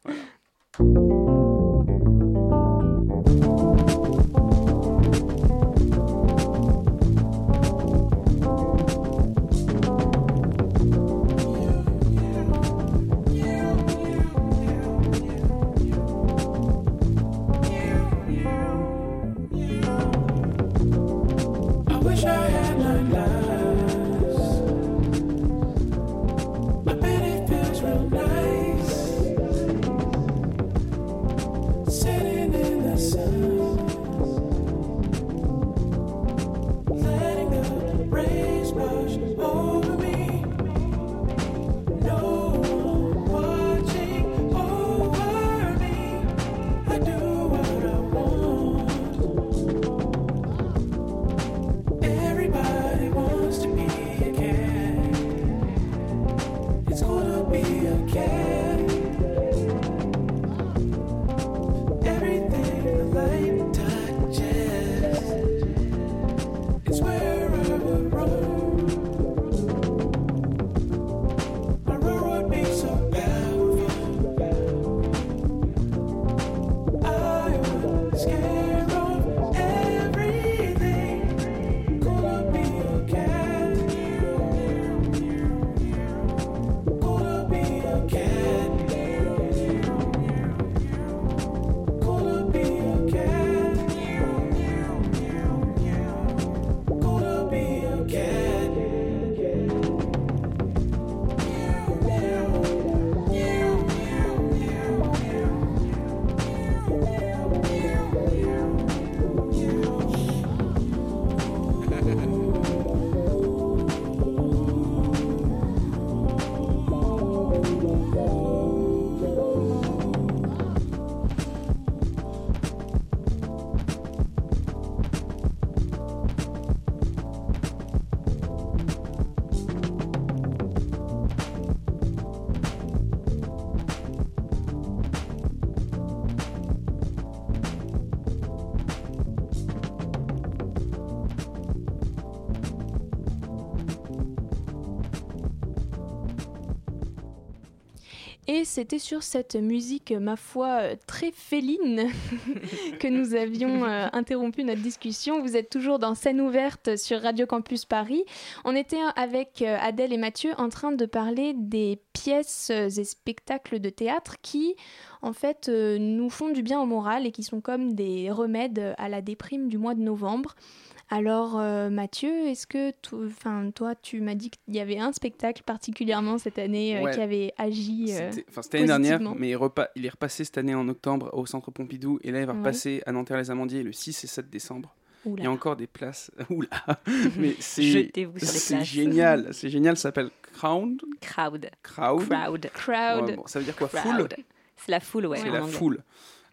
[SPEAKER 1] C'était sur cette musique, ma foi, euh, très féline que nous avions euh, interrompu notre discussion. Vous êtes toujours dans scène ouverte sur Radio Campus Paris. On était avec euh, Adèle et Mathieu en train de parler des pièces et spectacles de théâtre qui, en fait, nous font du bien au moral et qui sont comme des remèdes à la déprime du mois de novembre. Alors euh, Mathieu, est-ce que enfin, toi tu m'as dit qu'il y avait un spectacle particulièrement cette année euh,
[SPEAKER 14] Ouais.
[SPEAKER 1] qui avait agi euh,
[SPEAKER 14] C'était enfin, c'était l'année dernière, mais il, repa- il est repassé cette année en octobre au Centre Pompidou, et là il va
[SPEAKER 1] Ouais.
[SPEAKER 14] repasser à Nanterre-les-Amandiers le 6 et 7 décembre.
[SPEAKER 1] Oula.
[SPEAKER 14] Il y a encore des places. Oula Mais c'est génial, c'est génial, ça s'appelle Crowd.
[SPEAKER 13] Crowd.
[SPEAKER 14] Crowd.
[SPEAKER 13] Crowd.
[SPEAKER 1] Crowd.
[SPEAKER 14] Ouais, bon, ça veut dire quoi. Foule
[SPEAKER 13] C'est la foule, ouais.
[SPEAKER 14] C'est la foule.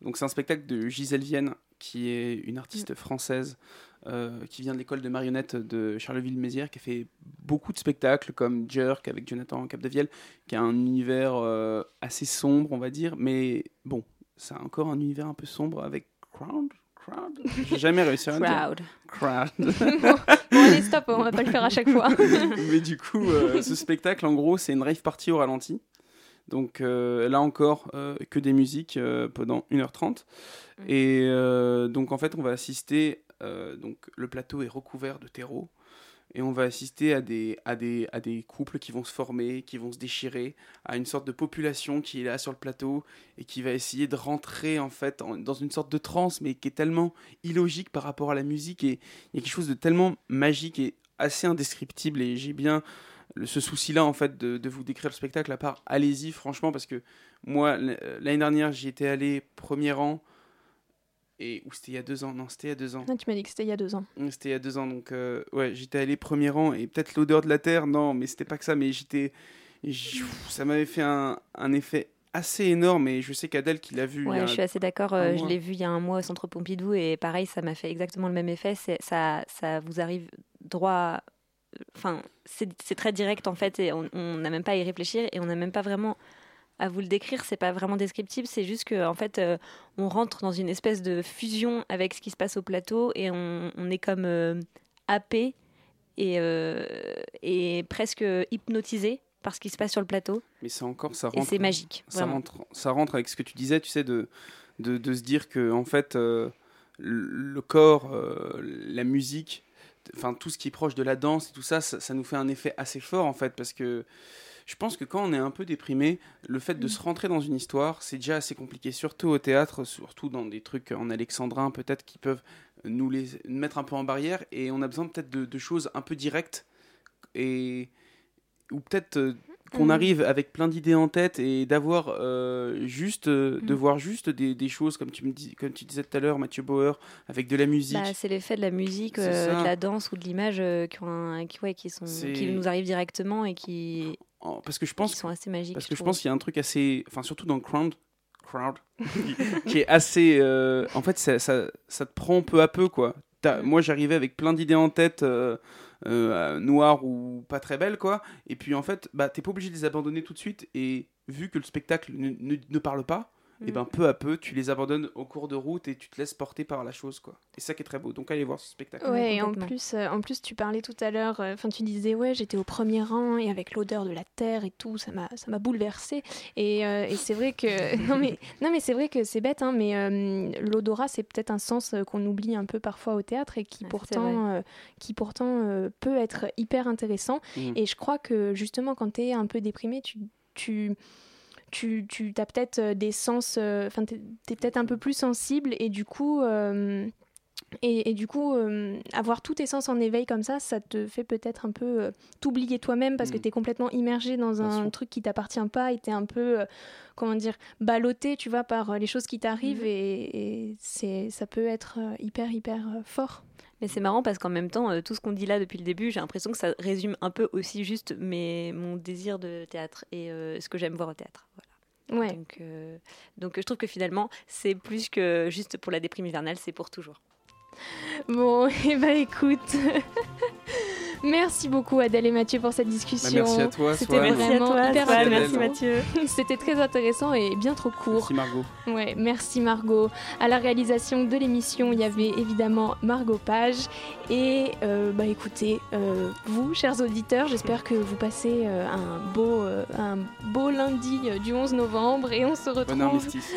[SPEAKER 14] Donc c'est un spectacle de Gisèle Vienne, qui est une artiste française euh, qui vient de l'école de marionnettes de Charleville-Mézières, qui a fait beaucoup de spectacles comme Jerk avec Jonathan Capdevielle, qui a un univers euh, assez sombre, on va dire, mais bon, ça a encore un univers un peu sombre avec Crowd. Crowd? J'ai jamais réussi à le dire.
[SPEAKER 1] Crowd.
[SPEAKER 14] Crowd.
[SPEAKER 1] Bon allez stop, on va pas le faire à chaque fois.
[SPEAKER 14] Mais du coup, euh, ce spectacle, en gros, c'est une rave party au ralenti. Donc euh, là encore, euh, que des musiques euh, pendant 1h30. Et euh, donc en fait, on va assister, euh, donc le plateau est recouvert de terreau. Et on va assister à des, à, des, à des couples qui vont se former, qui vont se déchirer, à une sorte de population qui est là sur le plateau et qui va essayer de rentrer en fait dans une sorte de transe, mais qui est tellement illogique par rapport à la musique. Et il y a quelque chose de tellement magique et assez indescriptible. Et j'ai bien ce souci-là en fait de, de vous décrire le spectacle. À part, allez-y franchement, parce que moi, l- l'année dernière, j'y étais allé premier rang. Et ou c'était il y a deux ans Non, c'était il y a deux ans.
[SPEAKER 1] Ah, tu m'as dit que c'était il y a deux ans.
[SPEAKER 14] Mm, C'était il y a deux ans, donc euh, ouais, j'étais allé premier rang et peut-être l'odeur de la terre, non, mais c'était pas que ça, mais j'étais. Ça m'avait fait un, un effet assez énorme et je sais qu'Adèle qui l'a vu.
[SPEAKER 13] Ouais,
[SPEAKER 14] a
[SPEAKER 13] je suis assez d'accord. euh, je l'ai vu il y a un mois au Centre Pompidou et pareil, ça m'a fait exactement le même effet. C'est, ça, ça vous arrive droit. Enfin, c'est, très direct en fait et on n'a même pas à y réfléchir et on n'a même pas vraiment à vous le décrire. C'est pas vraiment descriptible. C'est juste que en fait, euh, on rentre dans une espèce de fusion avec ce qui se passe au plateau et on, on est comme euh, happé et, euh, et presque hypnotisé par ce qui se passe sur le plateau.
[SPEAKER 14] Mais ça encore, ça
[SPEAKER 13] Et
[SPEAKER 14] rentre.
[SPEAKER 13] c'est magique,
[SPEAKER 14] Ça
[SPEAKER 13] vraiment.
[SPEAKER 14] rentre, ça rentre avec ce que tu disais, tu sais, de, de, de se dire que en fait, euh, le corps, la musique, enfin tout ce qui est proche de la danse et tout ça, ça, ça nous fait un effet assez fort en fait, parce que je pense que quand on est un peu déprimé, le fait de se rentrer dans une histoire, c'est déjà assez compliqué, surtout au théâtre, surtout dans des trucs en alexandrin peut-être qui peuvent nous les mettre un peu en barrière, et on a besoin peut-être de, de choses un peu directes et ou peut-être euh, qu'on
[SPEAKER 1] Mhm.
[SPEAKER 14] arrive avec plein d'idées en tête et d'avoir euh, juste euh, de
[SPEAKER 13] Mhm.
[SPEAKER 14] voir juste des, des choses comme tu me dis comme tu disais tout à l'heure Mathieu Bauer avec de la musique
[SPEAKER 13] Bah, c'est l'effet de la musique, euh, de la danse ou de l'image qui, ont un- qui, ouais, qui, sont,
[SPEAKER 14] C'est-
[SPEAKER 13] qui nous arrivent directement et qui,
[SPEAKER 14] Oh, parce que je pense
[SPEAKER 13] sont assez magiques.
[SPEAKER 14] parce que je pense qu'il y a un truc assez enfin surtout dans Crowd Crowd qui- qui est assez en fait ça, ça, ça te prend peu à peu quoi T'as- moi j'arrivais avec plein d'idées en tête euh, ou pas très belles quoi. Et puis en fait bah t'es pas obligé de les abandonner tout de suite. Et vu que le spectacle ne, ne- ne parle pas et ben peu à peu tu les abandonnes au cours de route et tu te laisses porter par la chose quoi et c'est ça qui est très beau donc allez voir ce spectacle
[SPEAKER 1] Ouais, et en plus, euh, en plus, tu parlais tout à l'heure, euh, tu disais, ouais, j'étais au premier rang et avec l'odeur de la terre et tout, ça m'a, ça m'a bouleversée. Et, euh, et c'est vrai que, non mais, non mais c'est vrai que c'est bête, hein, mais euh, l'odorat, c'est peut-être un sens qu'on oublie un peu parfois au théâtre et qui pourtant, euh, qui pourtant euh, peut être hyper intéressant.
[SPEAKER 16] Mhm.
[SPEAKER 1] Et je crois que justement, quand tu es un peu déprimé, tu, tu tu, tu as peut-être euh, des sens, euh, enfin, tu es, peut-être un peu plus sensible et du coup, euh, et, et du coup euh, avoir tous tes sens en éveil comme ça, ça te fait peut-être un peu euh, t'oublier toi-même parce que
[SPEAKER 16] Mm.
[SPEAKER 1] tu es complètement immergé dans
[SPEAKER 16] Bien
[SPEAKER 1] un
[SPEAKER 16] sûr.
[SPEAKER 1] truc qui t'appartient pas et tu es un peu, euh, comment dire, ballotté, tu vois, par les choses qui t'arrivent
[SPEAKER 13] Mhm.
[SPEAKER 1] et, et c'est, ça peut être hyper, hyper fort.
[SPEAKER 13] Mais c'est marrant parce qu'en même temps, euh, tout ce qu'on dit là depuis le début, j'ai l'impression que ça résume un peu aussi juste mes, mon désir de théâtre et euh, ce que j'aime voir au théâtre. Voilà.
[SPEAKER 1] Ouais.
[SPEAKER 13] Donc, euh, donc je trouve que finalement, c'est plus que juste pour la déprime hivernale, c'est pour toujours.
[SPEAKER 1] Bon, et bah écoute, Merci beaucoup Adèle et Mathieu pour cette discussion.
[SPEAKER 14] Bah, merci à toi,
[SPEAKER 1] C'était vraiment
[SPEAKER 13] Merci à toi,
[SPEAKER 1] hyper
[SPEAKER 13] Swan.
[SPEAKER 1] intéressant.
[SPEAKER 13] Merci, Mathieu.
[SPEAKER 1] C'était très intéressant et bien trop court.
[SPEAKER 14] Merci Margot.
[SPEAKER 1] Ouais, merci Margot. À la réalisation de l'émission, il y avait évidemment Margot Page. Et euh, bah écoutez, euh, vous, chers auditeurs, j'espère que vous passez euh, un, beau, euh, un beau lundi euh, du 11 novembre. Et on se retrouve.
[SPEAKER 14] Bon armistice.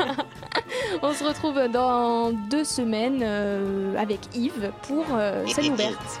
[SPEAKER 1] on se retrouve dans deux semaines euh, avec Yves pour euh, scène ouverte.